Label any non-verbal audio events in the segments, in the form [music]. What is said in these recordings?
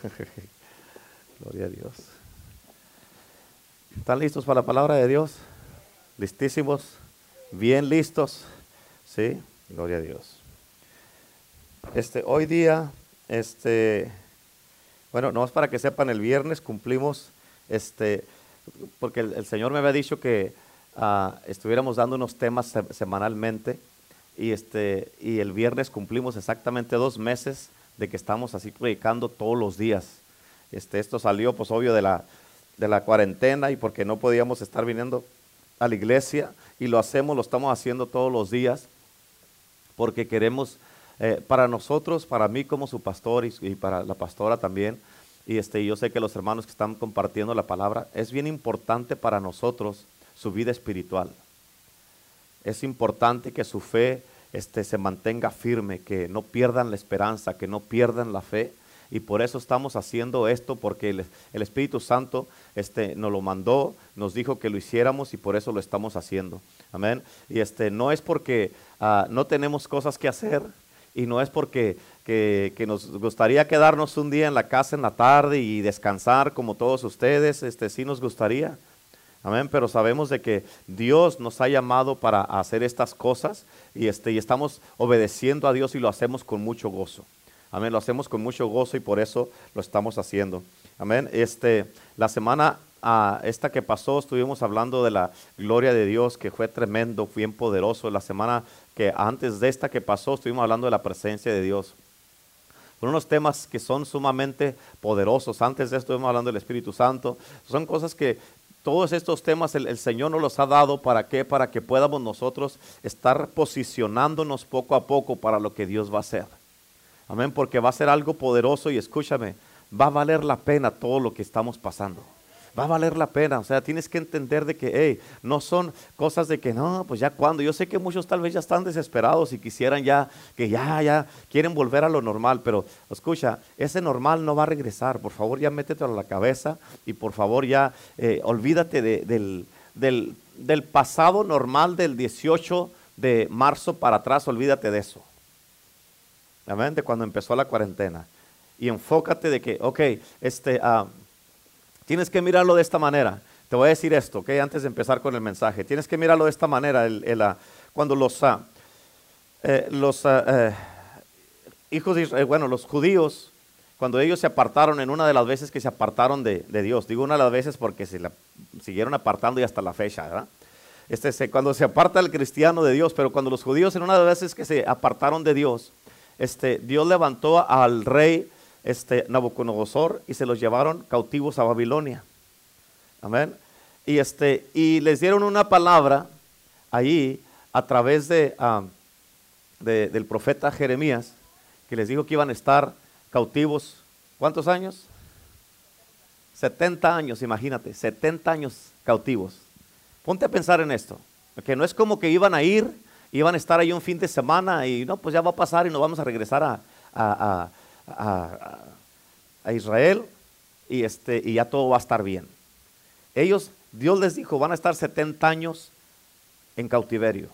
[laughs] Gloria a Dios. ¿Están listos para la palabra de Dios? ¿Listísimos? ¿Bien listos? Sí, gloria a Dios. Este, hoy día, este, bueno, no es para que sepan, el viernes cumplimos, este, porque el, Señor me había dicho que ah, estuviéramos dando unos temas semanalmente y, este, y el viernes cumplimos exactamente dos meses de que estamos así predicando todos los días. Este, esto salió, pues obvio, de la, de la cuarentena y porque no podíamos estar viniendo a la iglesia y lo hacemos, lo estamos haciendo todos los días porque queremos, eh, para nosotros, para mí como su pastor y, y, para la pastora también, y este, yo sé que los hermanos que están compartiendo la palabra, es bien importante para nosotros su vida espiritual. Es importante que su fe este, se mantenga firme, que no pierdan la esperanza, que no pierdan la fe. Y por eso estamos haciendo esto, porque el, Espíritu Santo este, nos lo mandó, nos dijo que lo hiciéramos y por eso lo estamos haciendo. Amén. Y este, no es porque ah, no tenemos cosas que hacer y no es porque que, nos gustaría quedarnos un día en la casa en la tarde y descansar como todos ustedes, este, sí nos gustaría. Amén, pero sabemos de que Dios nos ha llamado para hacer estas cosas y, este, y estamos obedeciendo a Dios y lo hacemos con mucho gozo. Amén, lo hacemos con mucho gozo y por eso lo estamos haciendo. Amén, este, la semana ah, esta que pasó estuvimos hablando de la gloria de Dios que fue tremendo, bien poderoso. La semana que antes de esta que pasó estuvimos hablando de la presencia de Dios. Son unos temas que son sumamente poderosos. Antes de esto estuvimos hablando del Espíritu Santo. Son cosas que todos estos temas el, Señor nos los ha dado para qué? Para que podamos nosotros estar posicionándonos poco a poco para lo que Dios va a hacer. Amén, porque va a ser algo poderoso y escúchame, va a valer la pena todo lo que estamos pasando va a valer la pena. O sea, tienes que entender de que, hey, no son cosas de que, no, pues ya cuando. Yo sé que muchos tal vez ya están desesperados y quisieran ya, que ya, ya, quieren volver a lo normal, pero escucha, ese normal no va a regresar. Por favor, ya métete a la cabeza y por favor ya eh, olvídate del, del, del pasado normal del 18 de marzo para atrás, olvídate de eso. Amén, de cuando empezó la cuarentena. Y enfócate de que, ok, este, uh, Tienes que mirarlo de esta manera. Te voy a decir esto, ¿ok? Antes de empezar con el mensaje. Tienes que mirarlo de esta manera. Ah, cuando los, ah, eh, ah, eh, hijos de Israel, bueno, los judíos, cuando ellos se apartaron, en una de las veces que se apartaron de, Dios, digo una de las veces porque se siguieron apartando y hasta la fecha, ¿verdad? Este, cuando se aparta el cristiano de Dios, pero cuando los judíos en una de las veces que se apartaron de Dios, este, Dios levantó al rey este, Nabucodonosor y se los llevaron cautivos a Babilonia. Amén. Y, este, y les dieron una palabra ahí a través ah, de, del profeta Jeremías, que les dijo que iban a estar cautivos. ¿Cuántos años? 70 años, imagínate, 70 años cautivos. Ponte a pensar en esto, que no es como que iban a ir, iban a estar ahí un fin de semana y no, pues ya va a pasar y nos vamos a regresar a a, Israel y, este, y ya todo va a estar bien. Ellos, Dios les dijo, van a estar 70 años en cautiverio.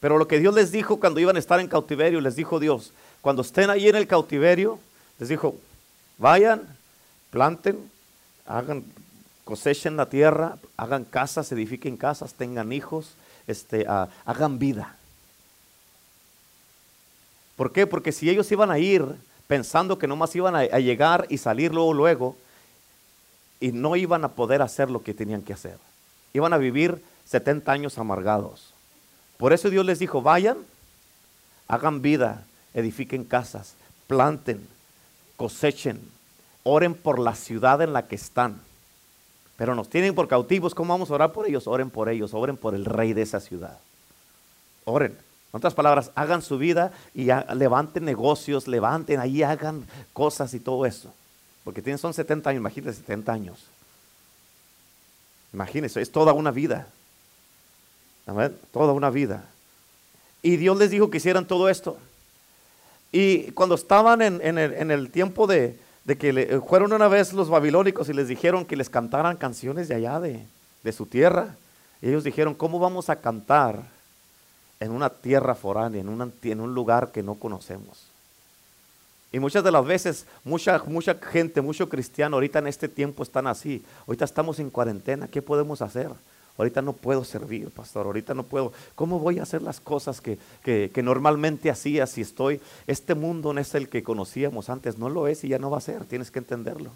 Pero lo que Dios les dijo cuando iban a estar en cautiverio, les dijo Dios, cuando estén ahí en el cautiverio, les dijo, vayan, planten, hagan, cosechen la tierra, hagan casas, edifiquen casas, tengan hijos, este, ah, hagan vida. ¿Por qué? Porque si ellos iban a ir pensando que nomás iban a, llegar y salir luego, luego, y no iban a poder hacer lo que tenían que hacer. Iban a vivir 70 años amargados. Por eso Dios les dijo, vayan, hagan vida, edifiquen casas, planten, cosechen, oren por la ciudad en la que están. Pero nos tienen por cautivos, ¿cómo vamos a orar por ellos? Oren por ellos, oren por el rey de esa ciudad. Oren. En otras palabras, hagan su vida y levanten negocios, levanten ahí, hagan cosas y todo eso. Porque tienen, son 70 años, imagínense 70 años. Imagínense, es toda una vida. Toda una vida. Y Dios les dijo que hicieran todo esto. Y cuando estaban en, el, tiempo de, que fueron una vez los babilónicos y les dijeron que les cantaran canciones de allá, de, de su tierra, ellos dijeron, ¿cómo vamos a cantar? En una tierra foránea, en, en un lugar que no conocemos. Y muchas de las veces, mucha, mucha gente, mucho cristiano, ahorita en este tiempo están así. Ahorita estamos en cuarentena, ¿qué podemos hacer? Ahorita no puedo servir, pastor, ahorita no puedo. ¿Cómo voy a hacer las cosas que, que, que normalmente hacía si estoy? Este mundo no es el que conocíamos antes, no lo es y ya no va a ser, tienes que entenderlo.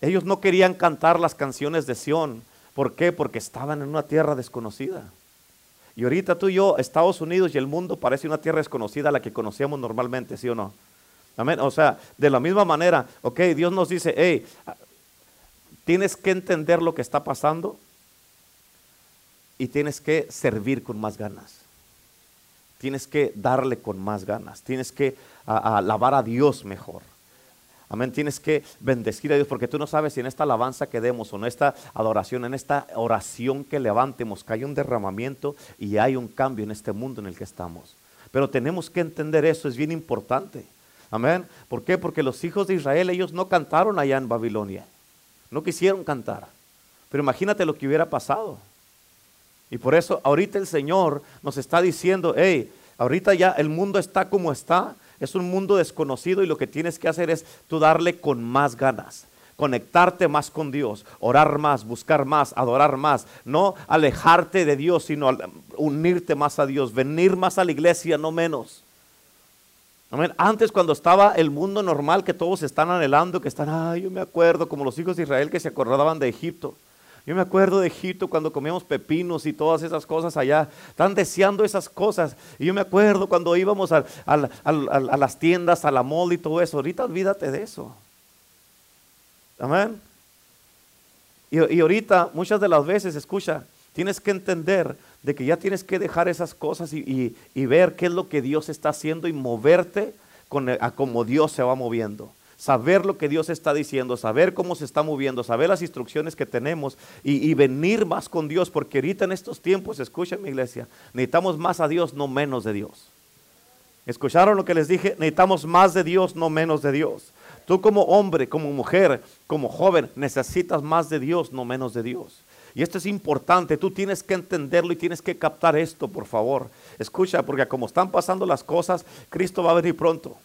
Ellos no querían cantar las canciones de Sión. ¿Por qué? Porque estaban en una tierra desconocida. Y ahorita tú y yo, Estados Unidos y el mundo parece una tierra desconocida a la que conocíamos normalmente, ¿sí o no? Amén. O sea, de la misma manera, ok, Dios nos dice, hey, tienes que entender lo que está pasando y tienes que servir con más ganas. Tienes que darle con más ganas. Tienes que alabar a Dios mejor. Amén. Tienes que bendecir a Dios porque tú no sabes si en esta alabanza que demos o en esta adoración, en esta oración que levantemos, que hay un derramamiento y hay un cambio en este mundo en el que estamos. Pero tenemos que entender eso, es bien importante. Amén. ¿Por qué? Porque los hijos de Israel, ellos no cantaron allá en Babilonia. No quisieron cantar. Pero imagínate lo que hubiera pasado. Y por eso ahorita el Señor nos está diciendo, hey, ahorita ya el mundo está como está es un mundo desconocido y lo que tienes que hacer es tú darle con más ganas conectarte más con Dios, orar más, buscar más, adorar más, no alejarte de Dios, sino unirte más a Dios, venir más a la iglesia, no menos. Antes cuando estaba el mundo normal que todos están anhelando, que están, ay, yo me acuerdo, como los hijos de Israel que se acordaban de Egipto. Yo me acuerdo de Egipto cuando comíamos pepinos y todas esas cosas allá. Están deseando esas cosas. Y yo me acuerdo cuando íbamos a, las tiendas, a la mall y todo eso. Ahorita olvídate de eso. Amén. Y, ahorita muchas de las veces, escucha, tienes que entender de que ya tienes que dejar esas cosas y, ver qué es lo que Dios está haciendo y moverte con, a como Dios se va moviendo saber lo que Dios está diciendo, saber cómo se está moviendo, saber las instrucciones que tenemos y, venir más con Dios, porque ahorita en estos tiempos, escuchen mi iglesia, necesitamos más a Dios, no menos de Dios. ¿Escucharon lo que les dije? Necesitamos más de Dios, no menos de Dios. Tú como hombre, como mujer, como joven, necesitas más de Dios, no menos de Dios. Y esto es importante, tú tienes que entenderlo y tienes que captar esto, por favor. Escucha, porque como están pasando las cosas, Cristo va a venir pronto.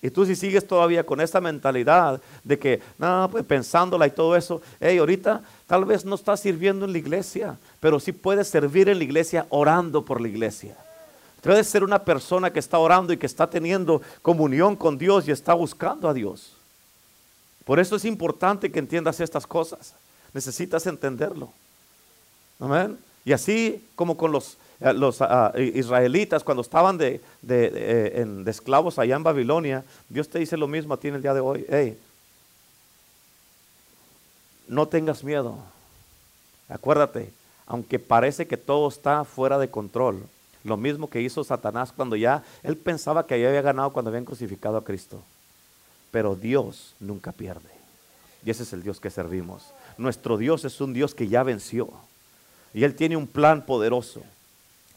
Y tú si sigues todavía con esa mentalidad de que, no, pues pensándola y todo eso, hey, ahorita tal vez no estás sirviendo en la iglesia, pero sí puedes servir en la iglesia orando por la iglesia. Puedes ser una persona que está orando y que está teniendo comunión con Dios y está buscando a Dios. Por eso es importante que entiendas estas cosas. Necesitas entenderlo. Amén. Y así como con los los ah, ah, israelitas cuando estaban de, de, esclavos allá en Babilonia, Dios te dice lo mismo a ti en el día de hoy. Hey, no tengas miedo. Acuérdate, aunque parece que todo está fuera de control, lo mismo que hizo Satanás cuando ya él pensaba que había ganado cuando habían crucificado a Cristo. Pero Dios nunca pierde. Y ese es el Dios que servimos. Nuestro Dios es un Dios que ya venció. Y Él tiene un plan poderoso.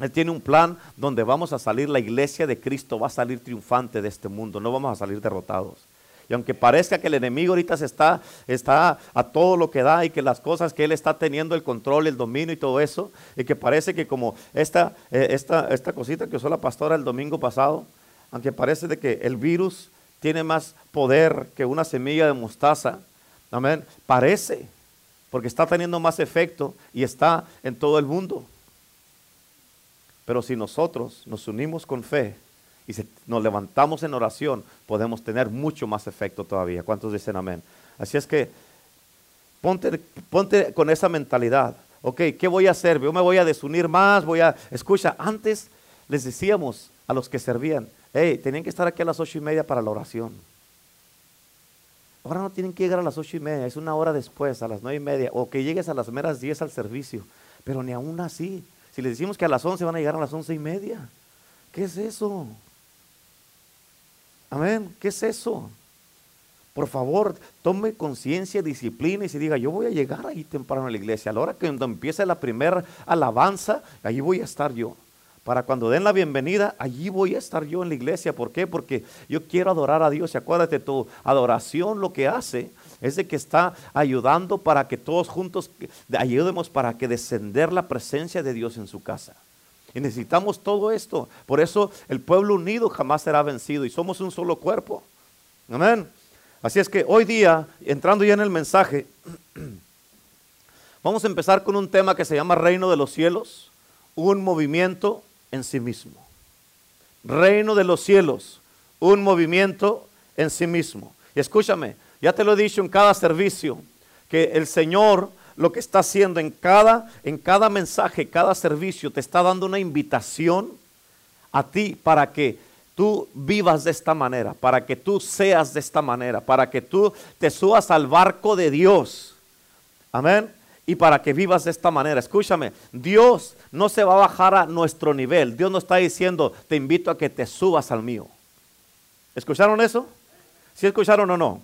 Él tiene un plan donde vamos a salir, la iglesia de Cristo va a salir triunfante de este mundo, no vamos a salir derrotados. Y aunque parezca que el enemigo ahorita se está, está a todo lo que da y que las cosas que él está teniendo el control, el dominio y todo eso, y que parece que como esta, eh, esta, esta cosita que usó la pastora el domingo pasado, aunque parece de que el virus tiene más poder que una semilla de mostaza, amén, parece, porque está teniendo más efecto y está en todo el mundo. Pero si nosotros nos unimos con fe y nos levantamos en oración, podemos tener mucho más efecto todavía. ¿Cuántos dicen amén? Así es que ponte, ponte con esa mentalidad. Ok, ¿qué voy a hacer? Yo me voy a desunir más, voy a... Escucha, antes les decíamos a los que servían, hey, tenían que estar aquí a las ocho y media para la oración. Ahora no tienen que llegar a las ocho y media, es una hora después, a las nueve y media, o que llegues a las meras diez al servicio. Pero ni aún así, si les decimos que a las 11 van a llegar a las once y media, ¿qué es eso? Amén, ¿qué es eso? Por favor, tome conciencia, disciplina y se diga, yo voy a llegar ahí temprano a la iglesia. A la hora que empiece la primera alabanza, allí voy a estar yo. Para cuando den la bienvenida, allí voy a estar yo en la iglesia. ¿Por qué? Porque yo quiero adorar a Dios. Y acuérdate, tu adoración lo que hace es de que está ayudando para que todos juntos ayudemos para que descender la presencia de Dios en su casa. Y necesitamos todo esto. Por eso el pueblo unido jamás será vencido y somos un solo cuerpo. Amén. Así es que hoy día, entrando ya en el mensaje, [clears throat] vamos a empezar con un tema que se llama Reino de los Cielos, un movimiento en sí mismo. Reino de los cielos, un movimiento en sí mismo. Y escúchame, ya te lo he dicho en cada servicio, que el Señor lo que está haciendo en cada, en cada mensaje, cada servicio, te está dando una invitación a ti para que tú vivas de esta manera, para que tú seas de esta manera, para que tú te subas al barco de Dios. Amén. Y para que vivas de esta manera. Escúchame, Dios no se va a bajar a nuestro nivel. Dios no está diciendo, te invito a que te subas al mío. ¿Escucharon eso? ¿Sí escucharon o no?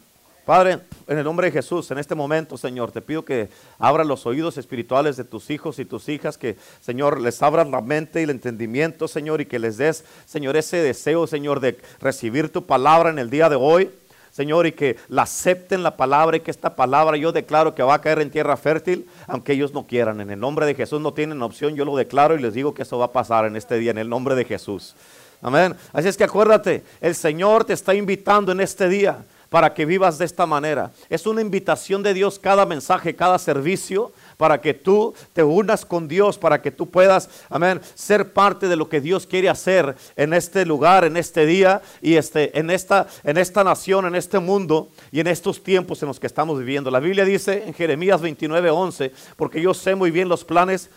Padre, en el nombre de Jesús, en este momento, Señor, te pido que abras los oídos espirituales de tus hijos y tus hijas, que, Señor, les abras la mente y el entendimiento, Señor, y que les des, Señor, ese deseo, Señor, de recibir tu palabra en el día de hoy. Señor, y que la acepten la palabra y que esta palabra yo declaro que va a caer en tierra fértil, aunque ellos no quieran. En el nombre de Jesús no tienen opción, yo lo declaro y les digo que eso va a pasar en este día, en el nombre de Jesús. Amén. Así es que acuérdate, el Señor te está invitando en este día para que vivas de esta manera. Es una invitación de Dios cada mensaje, cada servicio, para que tú te unas con Dios, para que tú puedas, amén, ser parte de lo que Dios quiere hacer en este lugar, en este día y este, en, esta, en esta nación, en este mundo y en estos tiempos en los que estamos viviendo. La Biblia dice en Jeremías 29, 11, porque yo sé muy bien los planes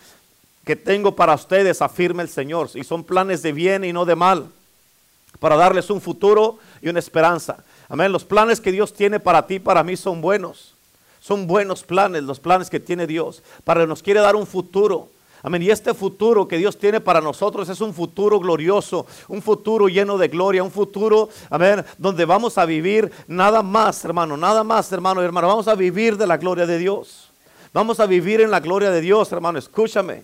que tengo para ustedes, afirma el Señor, y son planes de bien y no de mal, para darles un futuro y una esperanza. Amén. Los planes que Dios tiene para ti, para mí, son buenos. Son buenos planes, los planes que tiene Dios. Para nos quiere dar un futuro. Amén. Y este futuro que Dios tiene para nosotros es un futuro glorioso, un futuro lleno de gloria, un futuro, amén, donde vamos a vivir nada más, hermano, nada más, hermano hermano. Vamos a vivir de la gloria de Dios. Vamos a vivir en la gloria de Dios, hermano. Escúchame.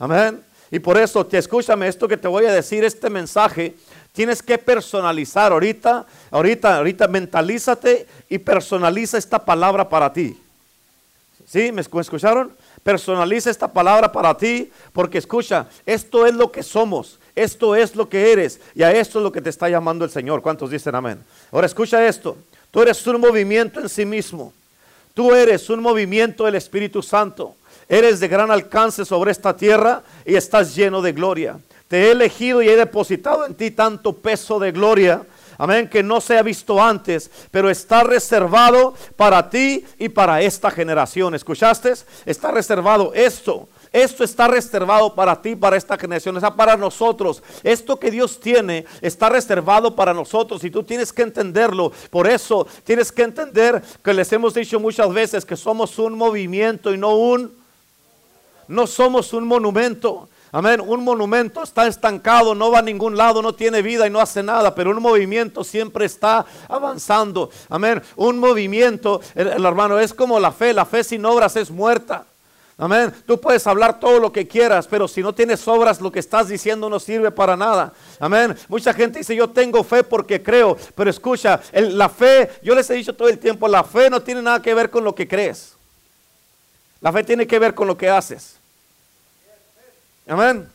Amén. Y por eso, te escúchame esto que te voy a decir, este mensaje Tienes que personalizar ahorita, ahorita, ahorita mentalízate y personaliza esta palabra para ti. ¿Sí? ¿Me escucharon? Personaliza esta palabra para ti porque escucha, esto es lo que somos, esto es lo que eres y a esto es lo que te está llamando el Señor. ¿Cuántos dicen amén? Ahora escucha esto, tú eres un movimiento en sí mismo, tú eres un movimiento del Espíritu Santo, eres de gran alcance sobre esta tierra y estás lleno de gloria. Te he elegido y he depositado en ti tanto peso de gloria. Amén, que no se ha visto antes, pero está reservado para ti y para esta generación. ¿Escuchaste? Está reservado esto. Esto está reservado para ti, para esta generación, está para nosotros. Esto que Dios tiene está reservado para nosotros y tú tienes que entenderlo. Por eso tienes que entender que les hemos dicho muchas veces que somos un movimiento y no un... No somos un monumento. Amén. Un monumento está estancado, no va a ningún lado, no tiene vida y no hace nada, pero un movimiento siempre está avanzando. Amén. Un movimiento, el, hermano, es como la fe. La fe sin obras es muerta. Amén. Tú puedes hablar todo lo que quieras, pero si no tienes obras, lo que estás diciendo no sirve para nada. Amén. Mucha gente dice, yo tengo fe porque creo, pero escucha, la fe, yo les he dicho todo el tiempo, la fe no tiene nada que ver con lo que crees. La fe tiene que ver con lo que haces. Amén.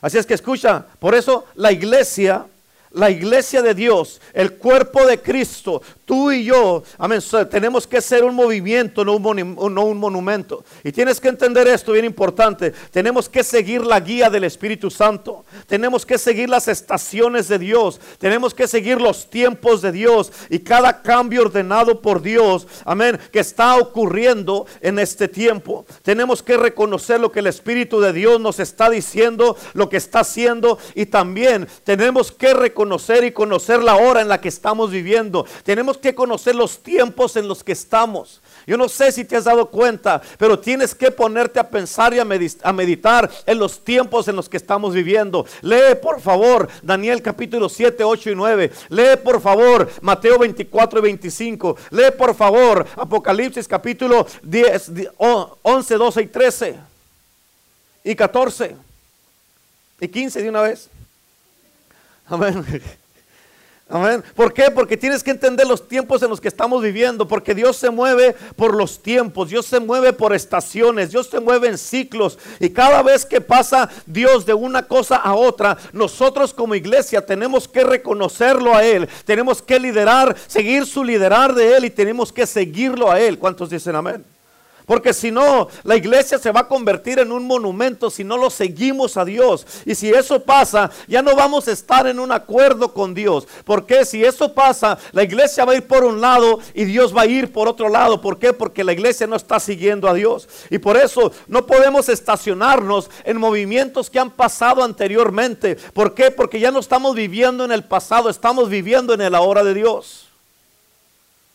Así es que escucha, por eso la iglesia, la iglesia de Dios, el cuerpo de Cristo, Tú y yo, amén, tenemos que ser un movimiento, no un, monumento. Y tienes que entender esto bien importante. Tenemos que seguir la guía del Espíritu Santo. Tenemos que seguir las estaciones de Dios. Tenemos que seguir los tiempos de Dios y cada cambio ordenado por Dios, amén, que está ocurriendo en este tiempo. Tenemos que reconocer lo que el Espíritu de Dios nos está diciendo, lo que está haciendo y también tenemos que reconocer y conocer la hora en la que estamos viviendo. Tenemos que conocer los tiempos en los que estamos. Yo no sé si te has dado cuenta, pero tienes que ponerte a pensar y a meditar en los tiempos en los que estamos viviendo. Lee por favor Daniel capítulo 7, 8 y 9. Lee por favor Mateo 24 y 25. Lee por favor Apocalipsis capítulo 10, 11, 12 y 13. Y 14. Y 15 de una vez. Amén. Amén. ¿Por qué? Porque tienes que entender los tiempos en los que estamos viviendo, porque Dios se mueve por los tiempos, Dios se mueve por estaciones, Dios se mueve en ciclos y cada vez que pasa Dios de una cosa a otra, nosotros como iglesia tenemos que reconocerlo a Él, tenemos que liderar, seguir su liderar de Él y tenemos que seguirlo a Él. ¿Cuántos dicen amén? Porque si no, la iglesia se va a convertir en un monumento si no lo seguimos a Dios. Y si eso pasa, ya no vamos a estar en un acuerdo con Dios. Porque si eso pasa, la iglesia va a ir por un lado y Dios va a ir por otro lado. ¿Por qué? Porque la iglesia no está siguiendo a Dios. Y por eso no podemos estacionarnos en movimientos que han pasado anteriormente. ¿Por qué? Porque ya no estamos viviendo en el pasado, estamos viviendo en el ahora de Dios.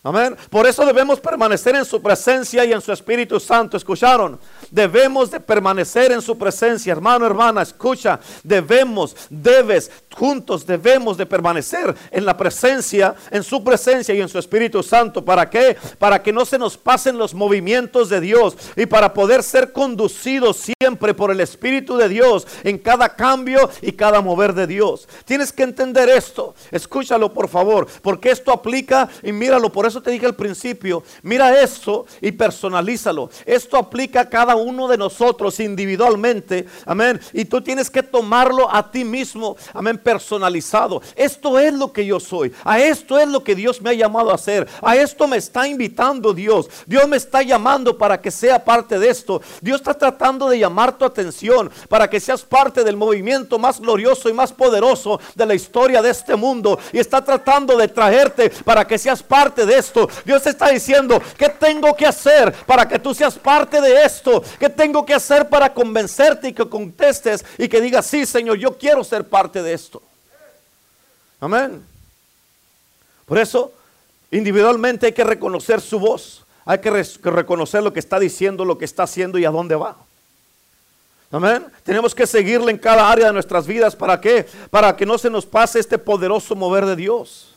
Amén. Por eso debemos permanecer en su presencia y en su Espíritu Santo. ¿Escucharon? Debemos de permanecer en su presencia. Hermano, hermana, escucha. Debemos, debes, juntos debemos de permanecer en la presencia, en su presencia y en su Espíritu Santo. ¿Para qué? Para que no se nos pasen los movimientos de Dios y para poder ser conducidos siempre por el Espíritu de Dios en cada cambio y cada mover de Dios. Tienes que entender esto. Escúchalo, por favor, porque esto aplica y míralo por eso te dije al principio, mira esto y personalízalo. Esto aplica a cada uno de nosotros individualmente. Amén. Y tú tienes que tomarlo a ti mismo. Amén. Personalizado. Esto es lo que yo soy. A esto es lo que Dios me ha llamado a hacer. A esto me está invitando Dios. Dios me está llamando para que sea parte de esto. Dios está tratando de llamar tu atención para que seas parte del movimiento más glorioso y más poderoso de la historia de este mundo. Y está tratando de traerte para que seas parte de esto. Dios está diciendo, ¿qué tengo que hacer para que tú seas parte de esto? ¿Qué tengo que hacer para convencerte y que contestes y que digas, sí, Señor, yo quiero ser parte de esto? Amén. Por eso, individualmente hay que reconocer su voz. Hay que, reconocer lo que está diciendo, lo que está haciendo y a dónde va. Amén. Tenemos que seguirle en cada área de nuestras vidas. ¿Para qué? Para que no se nos pase este poderoso mover de Dios.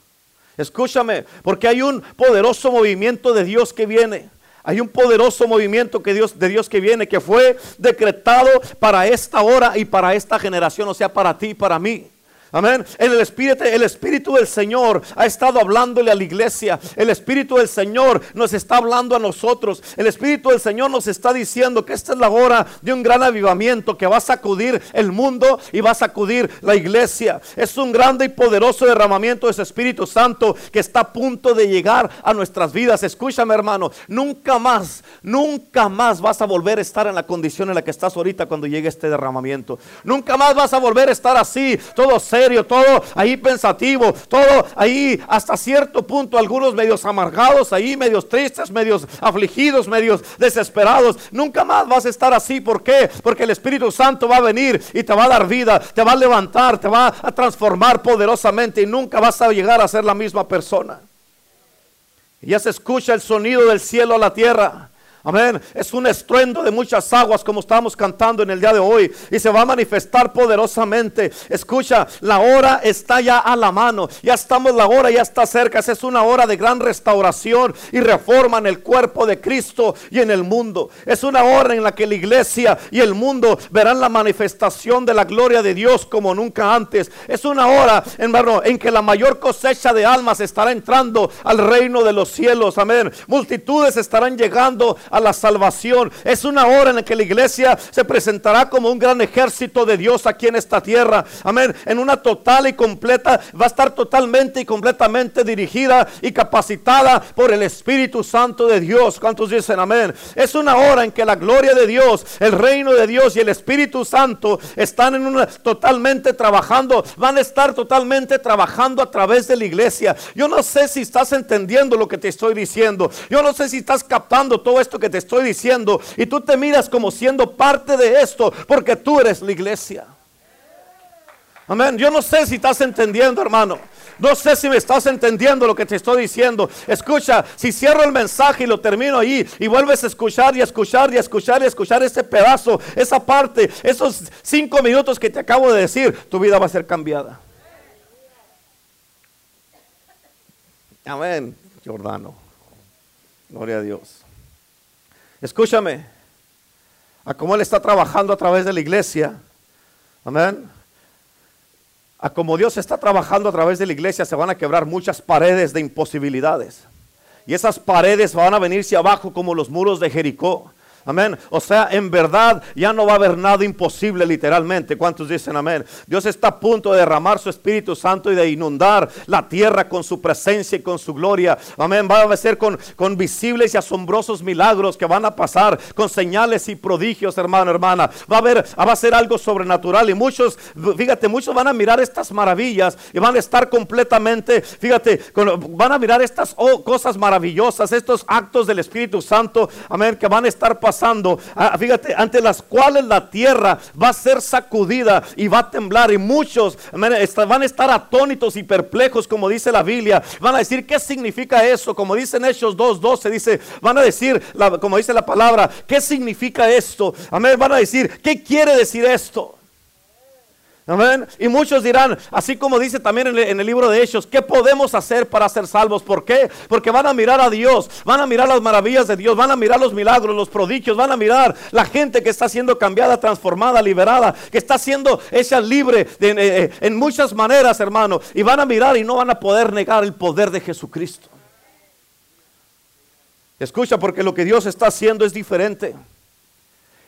Escúchame, porque hay un poderoso movimiento de Dios que viene. Hay un poderoso movimiento que Dios, de Dios que viene, que fue decretado para esta hora y para esta generación, o sea, para ti y para mí. Amén. El Espíritu, el Espíritu del Señor ha estado hablándole a la iglesia. El Espíritu del Señor nos está hablando a nosotros. El Espíritu del Señor nos está diciendo que esta es la hora de un gran avivamiento que va a sacudir el mundo y va a sacudir la iglesia. Es un grande y poderoso derramamiento de ese Espíritu Santo que está a punto de llegar a nuestras vidas. Escúchame, hermano. Nunca más, nunca más vas a volver a estar en la condición en la que estás ahorita cuando llegue este derramamiento. Nunca más vas a volver a estar así, todo serio todo ahí pensativo, todo ahí hasta cierto punto, algunos medios amargados, ahí medios tristes, medios afligidos, medios desesperados. Nunca más vas a estar así. ¿Por qué? Porque el Espíritu Santo va a venir y te va a dar vida, te va a levantar, te va a transformar poderosamente y nunca vas a llegar a ser la misma persona. Ya se escucha el sonido del cielo a la tierra. Amén. Es un estruendo de muchas aguas como estamos cantando en el día de hoy. Y se va a manifestar poderosamente. Escucha, la hora está ya a la mano. Ya estamos, la hora ya está cerca. Esa es una hora de gran restauración y reforma en el cuerpo de Cristo y en el mundo. Es una hora en la que la iglesia y el mundo verán la manifestación de la gloria de Dios como nunca antes. Es una hora, hermano, en que la mayor cosecha de almas estará entrando al reino de los cielos. Amén. Multitudes estarán llegando a la salvación. Es una hora en la que la iglesia se presentará como un gran ejército de Dios aquí en esta tierra. Amén. En una total y completa, va a estar totalmente y completamente dirigida y capacitada por el Espíritu Santo de Dios. ¿Cuántos dicen amén? Es una hora en que la gloria de Dios, el reino de Dios y el Espíritu Santo están en una totalmente trabajando, van a estar totalmente trabajando a través de la iglesia. Yo no sé si estás entendiendo lo que te estoy diciendo. Yo no sé si estás captando todo esto que te estoy diciendo y tú te miras como siendo parte de esto porque tú eres la iglesia. Amén. Yo no sé si estás entendiendo, hermano. No sé si me estás entendiendo lo que te estoy diciendo. Escucha, si cierro el mensaje y lo termino ahí y vuelves a escuchar y a escuchar y a escuchar y a escuchar ese pedazo, esa parte, esos cinco minutos que te acabo de decir, tu vida va a ser cambiada. Amén, Jordano. Gloria a Dios. Escúchame, a cómo Él está trabajando a través de la iglesia. Amén. a como Dios está trabajando a través de la iglesia, se van a quebrar muchas paredes de imposibilidades. Y esas paredes van a venirse abajo como los muros de Jericó. Amén. O sea, en verdad ya no va a haber nada imposible literalmente. ¿Cuántos dicen amén? Dios está a punto de derramar su Espíritu Santo y de inundar la tierra con su presencia y con su gloria. Amén. Va a ser con, con visibles y asombrosos milagros que van a pasar, con señales y prodigios, hermano, hermana. Va a haber, va a ser algo sobrenatural y muchos, fíjate, muchos van a mirar estas maravillas y van a estar completamente, fíjate, van a mirar estas oh, cosas maravillosas, estos actos del Espíritu Santo, amén, que van a estar pasando pasando, ah, fíjate, ante las cuales la tierra va a ser sacudida y va a temblar y muchos van a estar atónitos y perplejos como dice la Biblia, van a decir qué significa eso, como dice en Hechos 2.12, dice, van a decir, como dice la palabra, qué significa esto, amén, van a decir, ¿qué quiere decir esto? Amén. Y muchos dirán, así como dice también en el, libro de Hechos, ¿qué podemos hacer para ser salvos? ¿Por qué? Porque van a mirar a Dios, van a mirar las maravillas de Dios, van a mirar los milagros, los prodigios, van a mirar la gente que está siendo cambiada, transformada, liberada, que está siendo hecha libre eh, en muchas maneras, hermano. Y van a mirar y no van a poder negar el poder de Jesucristo. Escucha, porque lo que Dios está haciendo es diferente.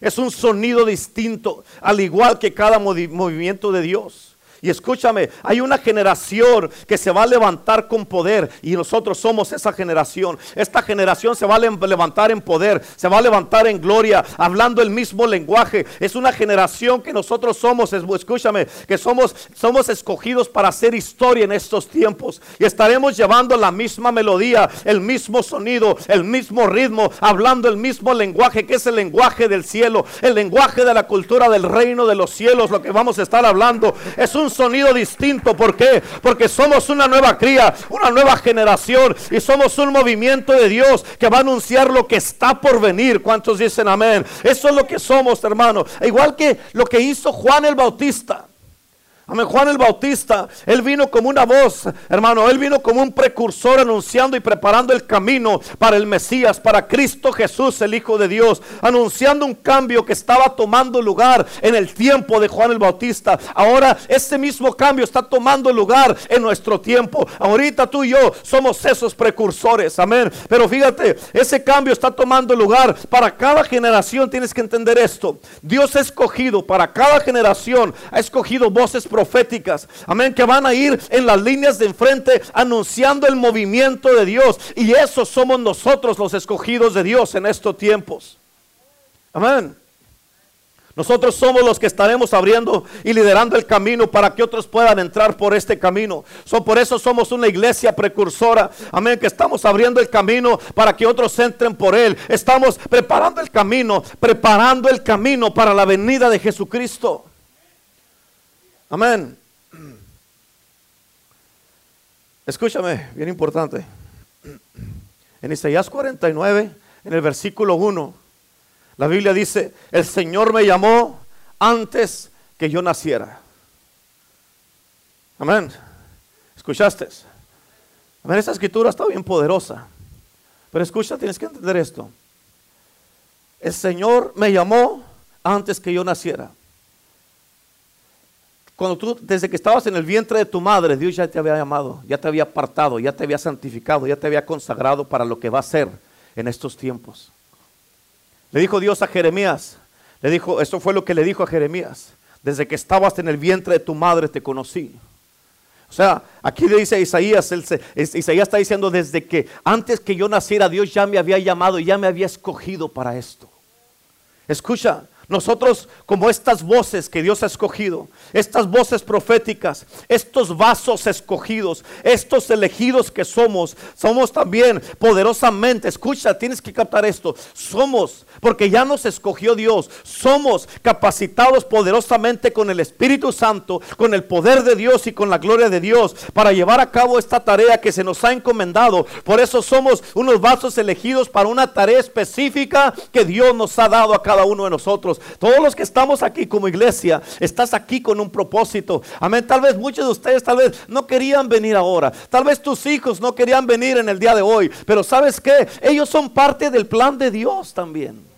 Es un sonido distinto, al igual que cada movimiento de Dios. Y escúchame, hay una generación que se va a levantar con poder y nosotros somos esa generación. Esta generación se va a levantar en poder, se va a levantar en gloria, hablando el mismo lenguaje. Es una generación que nosotros somos, escúchame, que somos, somos escogidos para hacer historia en estos tiempos. Y estaremos llevando la misma melodía, el mismo sonido, el mismo ritmo, hablando el mismo lenguaje, que es el lenguaje del cielo, el lenguaje de la cultura del reino de los cielos, lo que vamos a estar hablando. Es un sonido distinto. ¿Por qué? Porque somos una nueva cría, una nueva generación y somos un movimiento de Dios que va a anunciar lo que está por venir. ¿Cuántos dicen amén? Eso es lo que somos, hermano. Igual que lo que hizo Juan el Bautista. Amén. Juan el Bautista, él vino como una voz, hermano, él vino como un precursor anunciando y preparando el camino para el Mesías, para Cristo Jesús, el Hijo de Dios, anunciando un cambio que estaba tomando lugar en el tiempo de Juan el Bautista. Ahora ese mismo cambio está tomando lugar en nuestro tiempo. Ahorita tú y yo somos esos precursores, amén. Pero fíjate, ese cambio está tomando lugar para cada generación, tienes que entender esto. Dios ha escogido para cada generación, ha escogido voces proféticas, amén, que van a ir en las líneas de enfrente anunciando el movimiento de Dios. Y esos somos nosotros los escogidos de Dios en estos tiempos. Amén. Nosotros somos los que estaremos abriendo y liderando el camino para que otros puedan entrar por este camino. por eso somos una iglesia precursora. Amén. Que estamos abriendo el camino para que otros entren por él. Estamos preparando el camino, preparando el camino para la venida de Jesucristo. Amén. Escúchame, bien importante. En Isaías 49, en el versículo 1, la Biblia dice, el Señor me llamó antes que yo naciera. Amén. ¿Escuchaste? Amén, esta escritura está bien poderosa. Pero escucha, tienes que entender esto. El Señor me llamó antes que yo naciera. Cuando tú, desde que estabas en el vientre de tu madre, Dios ya te había llamado, ya te había apartado, ya te había santificado, ya te había consagrado para lo que va a ser en estos tiempos. Le dijo Dios a Jeremías, le dijo, eso fue lo que le dijo a Jeremías, desde que estabas en el vientre de tu madre te conocí. O sea, aquí le dice a Isaías, Isaías está diciendo, desde que antes que yo naciera, Dios ya me había llamado y ya me había escogido para esto. Escucha, nosotros como estas voces que Dios ha escogido, estas voces proféticas, estos vasos escogidos, estos elegidos que somos, somos también poderosamente, escucha, tienes que captar esto, somos, porque ya nos escogió Dios, somos capacitados poderosamente con el Espíritu Santo, con el poder de Dios y con la gloria de Dios para llevar a cabo esta tarea que se nos ha encomendado. Por eso somos unos vasos elegidos para una tarea específica que Dios nos ha dado a cada uno de nosotros. Todos los que estamos aquí como iglesia, estás aquí con un propósito. Amén. Tal vez muchos de ustedes tal vez no querían venir ahora. Tal vez tus hijos no querían venir en el día de hoy. Pero sabes que ellos son parte del plan de Dios también.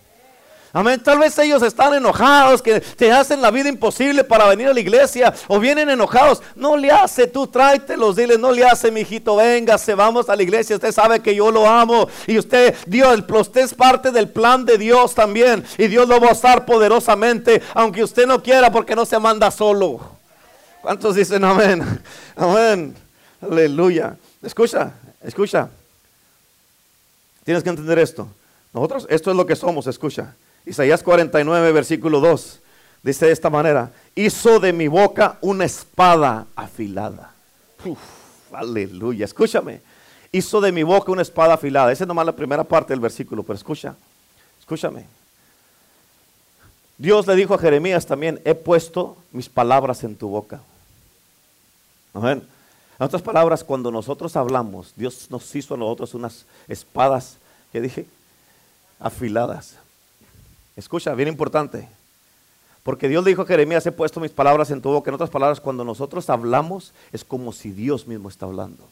Amén. Tal vez ellos están enojados, que te hacen la vida imposible para venir a la iglesia o vienen enojados. No le hace, tú tráetelos, dile, no le hace, mi hijito, véngase, vamos a la iglesia. Usted sabe que yo lo amo y usted, Dios, usted es parte del plan de Dios también y Dios lo va a usar poderosamente, aunque usted no quiera porque no se manda solo. ¿Cuántos dicen amén? [laughs] Amén. Aleluya. Escucha, escucha. Tienes que entender esto. Nosotros, esto es lo que somos, escucha. Isaías 49, versículo 2, dice de esta manera, hizo de mi boca una espada afilada. aleluya, escúchame. Hizo de mi boca una espada afilada. Esa es nomás la primera parte del versículo, pero escucha, escúchame. Dios le dijo a Jeremías también, he puesto mis palabras en tu boca. Amén. En otras palabras, cuando nosotros hablamos, Dios nos hizo a nosotros unas espadas, ¿qué dije? Afiladas. Escucha, bien importante. Porque Dios le dijo a Jeremías, he puesto mis palabras en tu boca. En otras palabras, cuando nosotros hablamos, es como si Dios mismo está hablando.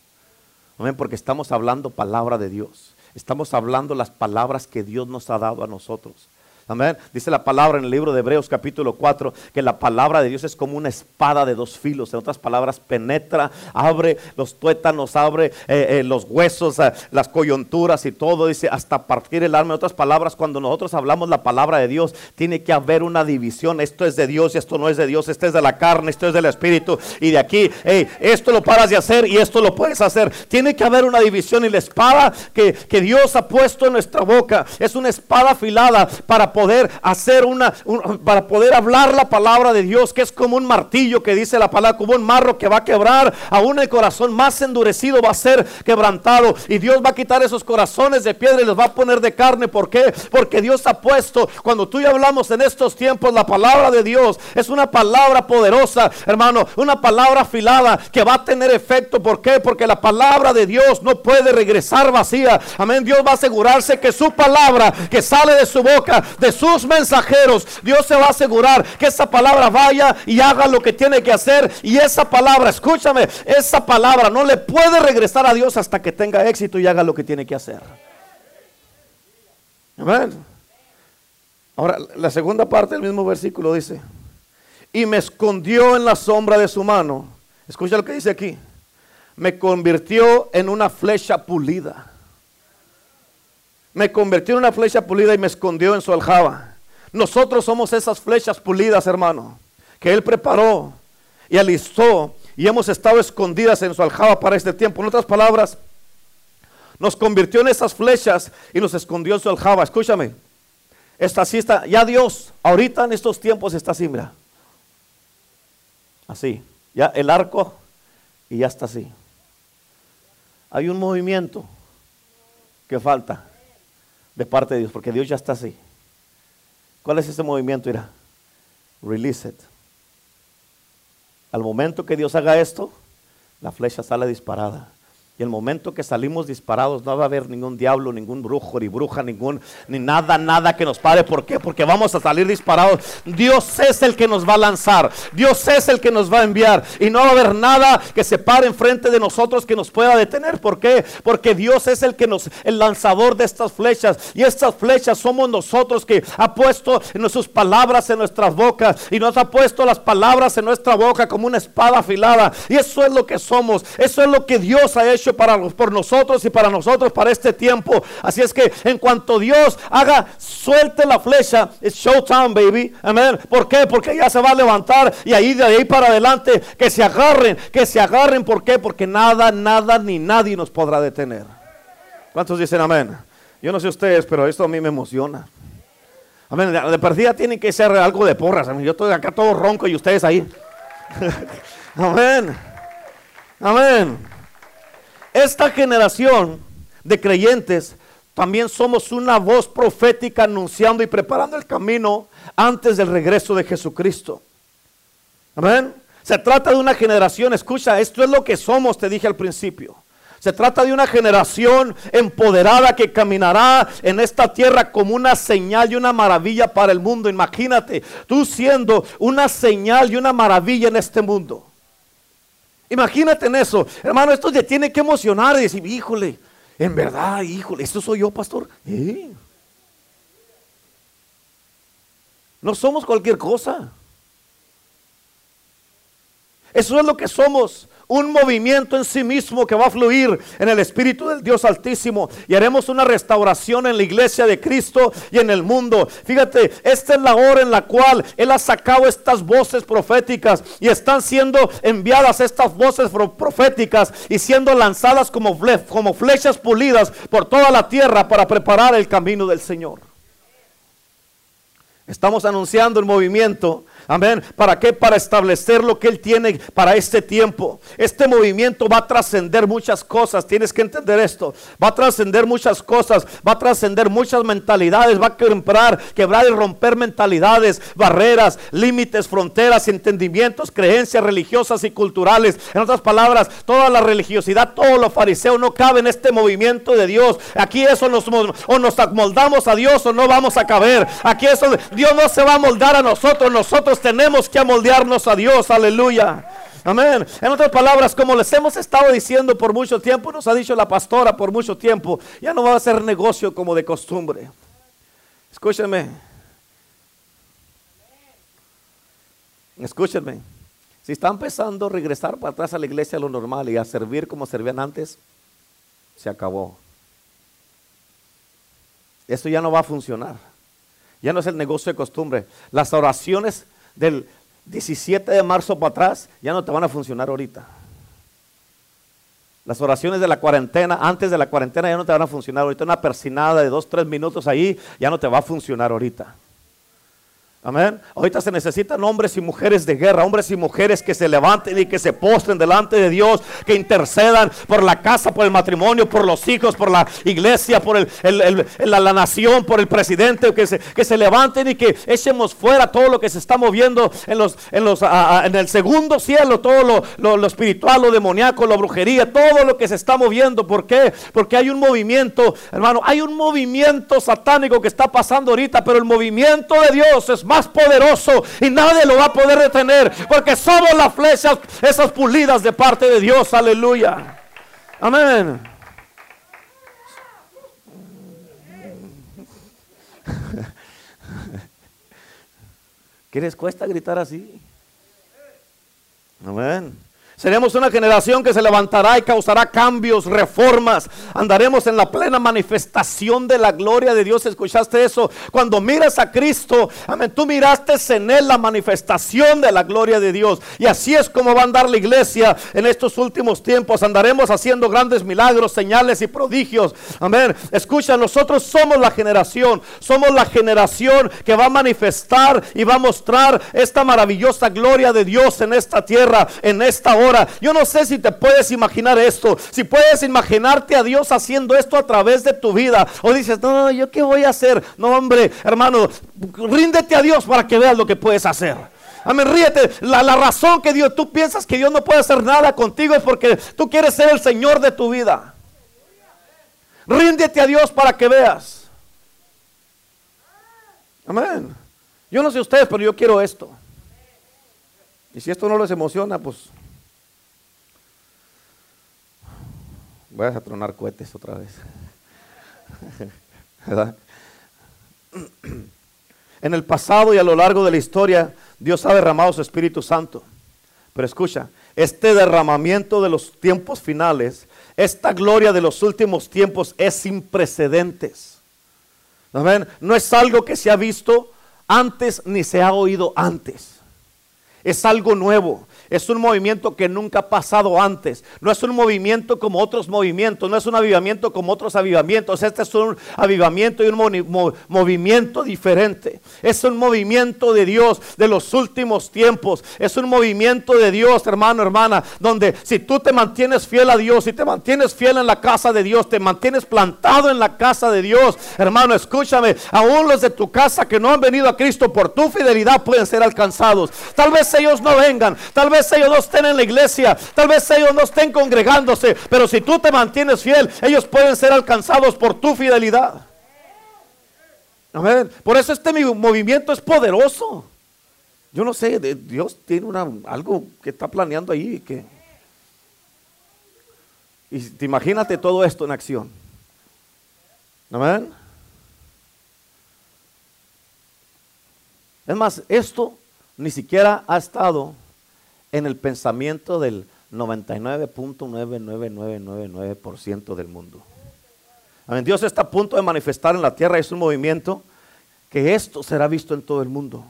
Amén, porque estamos hablando palabra de Dios. Estamos hablando las palabras que Dios nos ha dado a nosotros. Amén. Dice la palabra en el libro de Hebreos capítulo 4 que la palabra de Dios es como una espada de dos filos. En otras palabras, penetra, abre los tuétanos, abre eh, eh, los huesos, eh, las coyunturas y todo. Dice hasta partir el alma. En otras palabras, cuando nosotros hablamos la palabra de Dios, tiene que haber una división. Esto es de Dios y esto no es de Dios. Esto es de la carne, esto es del Espíritu. Y de aquí, esto lo paras de hacer y esto lo puedes hacer. Tiene que haber una división. Y la espada que, que Dios ha puesto en nuestra boca es una espada afilada para poder hacer una, para poder hablar la palabra de Dios, que es como un martillo que dice la palabra, como un marro que va a quebrar, aún el corazón más endurecido va a ser quebrantado y Dios va a quitar esos corazones de piedra y los va a poner de carne. ¿Por qué? Porque Dios ha puesto, cuando tú y hablamos en estos tiempos, la palabra de Dios es una palabra poderosa, hermano, una palabra afilada que va a tener efecto. ¿Por qué? Porque la palabra de Dios no puede regresar vacía. Amén. Dios va a asegurarse que su palabra que sale de su boca, sus mensajeros, Dios se va a asegurar que esa palabra vaya y haga lo que tiene que hacer. Y esa palabra, escúchame, esa palabra no le puede regresar a Dios hasta que tenga éxito y haga lo que tiene que hacer. Amén. Ahora, la segunda parte del mismo versículo dice, y me escondió en la sombra de su mano. Escucha lo que dice aquí. Me convirtió en una flecha pulida me convirtió en una flecha pulida y me escondió en su aljaba. Nosotros somos esas flechas pulidas, hermano, que Él preparó y alistó y hemos estado escondidas en su aljaba para este tiempo. En otras palabras, nos convirtió en esas flechas y nos escondió en su aljaba. Escúchame, esta así está, ya Dios, ahorita en estos tiempos está así, mira. Así, ya el arco y ya está así. Hay un movimiento que falta de parte de Dios, porque Dios ya está así. ¿Cuál es ese movimiento? Irá, release it. Al momento que Dios haga esto, la flecha sale disparada. Y el momento que salimos disparados no va a haber ningún diablo, ningún brujo, ni bruja, ningún, ni nada, nada que nos pare. ¿Por qué? Porque vamos a salir disparados. Dios es el que nos va a lanzar. Dios es el que nos va a enviar. Y no va a haber nada que se pare enfrente de nosotros que nos pueda detener. ¿Por qué? Porque Dios es el que nos, el lanzador de estas flechas. Y estas flechas somos nosotros que ha puesto en sus palabras en nuestras bocas. Y nos ha puesto las palabras en nuestra boca como una espada afilada. Y eso es lo que somos. Eso es lo que Dios ha hecho para, por nosotros y para nosotros para este tiempo. Así es que en cuanto Dios haga, suelte la flecha, es showtime, baby. Amén. ¿Por qué? Porque ya se va a levantar y ahí de ahí para adelante, que se agarren, que se agarren. ¿Por qué? Porque nada, nada ni nadie nos podrá detener. ¿Cuántos dicen amén? Yo no sé ustedes, pero esto a mí me emociona. Amén. De partida tiene que ser algo de porras. Yo estoy acá todo ronco y ustedes ahí. [laughs] amén. Amén. Esta generación de creyentes también somos una voz profética anunciando y preparando el camino antes del regreso de Jesucristo. Amén. Se trata de una generación, escucha, esto es lo que somos, te dije al principio. Se trata de una generación empoderada que caminará en esta tierra como una señal y una maravilla para el mundo. Imagínate, tú siendo una señal y una maravilla en este mundo. Imagínate en eso. Hermano, esto te tiene que emocionar y decir, híjole, en verdad, híjole, esto soy yo, pastor. No somos cualquier cosa. Eso es lo que somos un movimiento en sí mismo que va a fluir en el Espíritu del Dios Altísimo y haremos una restauración en la iglesia de Cristo y en el mundo. Fíjate, esta es la hora en la cual Él ha sacado estas voces proféticas y están siendo enviadas estas voces proféticas y siendo lanzadas como, flechas pulidas por toda la tierra para preparar el camino del Señor. Estamos anunciando el movimiento Amén. ¿Para qué? Para establecer lo que Él tiene para este tiempo. Este movimiento va a trascender muchas cosas. Tienes que entender esto. Va a trascender muchas cosas. Va a trascender muchas mentalidades. Va a quebrar, quebrar y romper mentalidades, barreras, límites, fronteras, entendimientos, creencias religiosas y culturales. En otras palabras, toda la religiosidad, todo lo fariseo no cabe en este movimiento de Dios. Aquí eso nos, o nos amoldamos a Dios o no vamos a caber. Aquí eso, Dios no se va a moldar a nosotros. Nosotros tenemos que amoldearnos a Dios, aleluya. Amén. En otras palabras, como les hemos estado diciendo por mucho tiempo, nos ha dicho la pastora por mucho tiempo, ya no va a ser negocio como de costumbre. Escúchenme. Escúchenme. Si está empezando a regresar para atrás a la iglesia a lo normal y a servir como servían antes, se acabó. Esto ya no va a funcionar. Ya no es el negocio de costumbre. Las oraciones del 17 de marzo para atrás ya no te van a funcionar ahorita. Las oraciones de la cuarentena, antes de la cuarentena ya no te van a funcionar ahorita. Una persinada de dos, tres minutos ahí ya no te va a funcionar ahorita. Amén. Ahorita se necesitan hombres y mujeres de guerra, hombres y mujeres que se levanten y que se postren delante de Dios, que intercedan por la casa, por el matrimonio, por los hijos, por la iglesia, por la, nación, por el presidente, que se, que se levanten y que echemos fuera todo lo que se está moviendo en, los, en, los, en el segundo cielo, todo lo, lo, espiritual, lo demoníaco, la brujería, todo lo que se está moviendo. ¿Por qué? Porque hay un movimiento, hermano, hay un movimiento satánico que está pasando ahorita, pero el movimiento de Dios es más más poderoso y nadie lo va a poder detener porque somos las flechas, esas pulidas de parte de Dios. Aleluya. Amén. [laughs] ¿Qué les cuesta gritar así? Amén. Seremos una generación que se levantará y causará cambios, reformas. Andaremos en la plena manifestación de la gloria de Dios. ¿Escuchaste eso? Cuando miras a Cristo, amén, tú miraste en Él la manifestación de la gloria de Dios. Y así es como va a andar la iglesia en estos últimos tiempos. Andaremos haciendo grandes milagros, señales y prodigios. Amén. Escucha, nosotros somos la generación. Somos la generación que va a manifestar y va a mostrar esta maravillosa gloria de Dios en esta tierra, en esta hora yo no sé si te puedes imaginar esto, si puedes imaginarte a Dios haciendo esto a través de tu vida. O dices, no, yo qué voy a hacer. No, hombre, hermano, ríndete a Dios para que veas lo que puedes hacer. Amén, ríete. La, la, razón que Dios, tú piensas que Dios no puede hacer nada contigo es porque tú quieres ser el Señor de tu vida. Ríndete a Dios para que veas. Amén. Yo no sé ustedes, pero yo quiero esto. Y si esto no les emociona, pues Voy a tronar cohetes otra vez. [laughs] En el pasado y a lo largo de la historia, Dios ha derramado su Espíritu Santo. Pero escucha, este derramamiento de los tiempos finales, esta gloria de los últimos tiempos es sin precedentes. No es algo que se ha visto antes ni se ha oído antes. Es algo nuevo. Es un movimiento que nunca ha pasado antes. No es un movimiento como otros movimientos. No es un avivamiento como otros avivamientos. Este es un avivamiento y un movimiento diferente. Es un movimiento de Dios de los últimos tiempos. Es un movimiento de Dios, hermano, hermana, donde si tú te mantienes fiel a Dios, si te mantienes fiel en la casa de Dios, te mantienes plantado en la casa de Dios, hermano, escúchame, aún los de tu casa que no han venido a Cristo por tu fidelidad pueden ser alcanzados. Tal vez ellos no vengan, tal vez vez ellos no estén en la iglesia, tal vez ellos no estén congregándose, pero si tú te mantienes fiel, ellos pueden ser alcanzados por tu fidelidad. Amén. Por eso este movimiento es poderoso. Yo no sé, Dios tiene una, algo que está planeando ahí. Que, y te imagínate todo esto en acción. Amén. Es más, esto ni siquiera ha estado en el pensamiento del 99.99999% del mundo. Amén. Dios está a punto de manifestar en la tierra, es un movimiento que esto será visto en todo el mundo.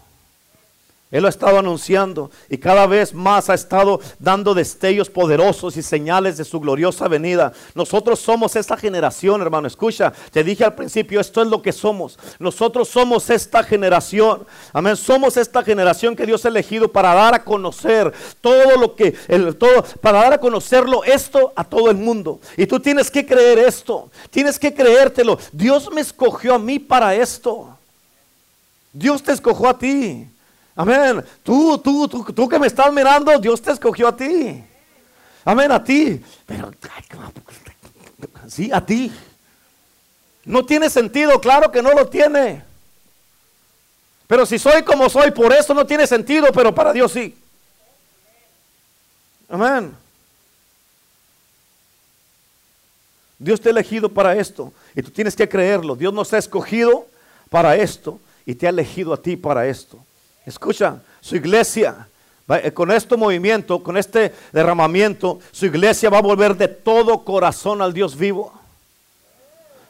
Él lo ha estado anunciando y cada vez más ha estado dando destellos poderosos y señales de su gloriosa venida. Nosotros somos esta generación, hermano. Escucha, te dije al principio, esto es lo que somos. Nosotros somos esta generación. Amén. Somos esta generación que Dios ha elegido para dar a conocer todo lo que, el, todo, para dar a conocerlo esto a todo el mundo. Y tú tienes que creer esto. Tienes que creértelo. Dios me escogió a mí para esto. Dios te escogió a ti. Amén. Tú, tú, tú, tú que me estás mirando, Dios te escogió a ti. Amén, a ti. Pero, sí, a ti. No tiene sentido, claro que no lo tiene. Pero si soy como soy, por eso no tiene sentido, pero para Dios sí. Amén. Dios te ha elegido para esto y tú tienes que creerlo. Dios nos ha escogido para esto y te ha elegido a ti para esto. Escucha, su iglesia, eh, con este movimiento, con este derramamiento, su iglesia va a volver de todo corazón al Dios vivo.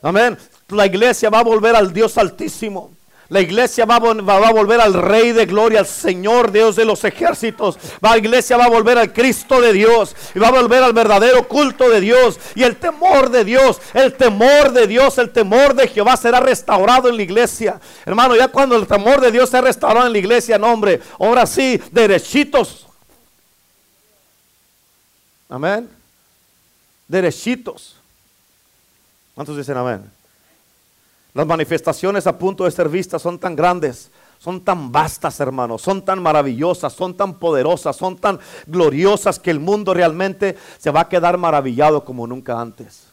Amén. La iglesia va a volver al Dios altísimo. La iglesia va a, volver al Rey de Gloria, al Señor Dios de los ejércitos. La iglesia va a volver al Cristo de Dios. Y va a volver al verdadero culto de Dios. Y el temor de Dios, el temor de Dios, el temor de Jehová será restaurado en la iglesia. Hermano, ya cuando el temor de Dios se restaurado en la iglesia, no hombre, ahora sí, derechitos. Amén. Derechitos. ¿Cuántos dicen amén? Las manifestaciones a punto de ser vistas son tan grandes, son tan vastas, hermanos, son tan maravillosas, son tan poderosas, son tan gloriosas que el mundo realmente se va a quedar maravillado como nunca antes.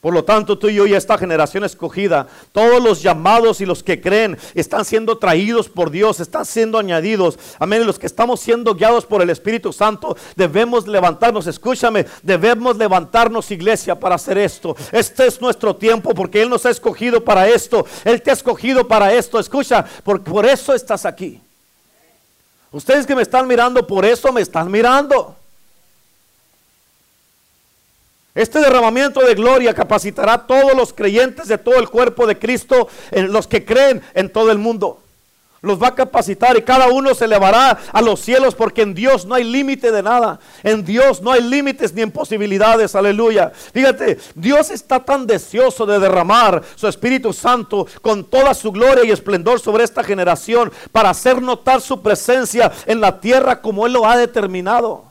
Por lo tanto, tú y yo y esta generación escogida, todos los llamados y los que creen están siendo traídos por Dios, están siendo añadidos. Amén. los que estamos siendo guiados por el Espíritu Santo, debemos levantarnos. Escúchame, debemos levantarnos, iglesia, para hacer esto. Este es nuestro tiempo porque Él nos ha escogido para esto. Él te ha escogido para esto. Escucha, por, por eso estás aquí. Ustedes que me están mirando, por eso me están mirando. Este derramamiento de gloria capacitará a todos los creyentes de todo el cuerpo de Cristo, en los que creen en todo el mundo. Los va a capacitar y cada uno se elevará a los cielos porque en Dios no hay límite de nada. En Dios no hay límites ni imposibilidades. Aleluya. Fíjate, Dios está tan deseoso de derramar su Espíritu Santo con toda su gloria y esplendor sobre esta generación para hacer notar su presencia en la tierra como Él lo ha determinado.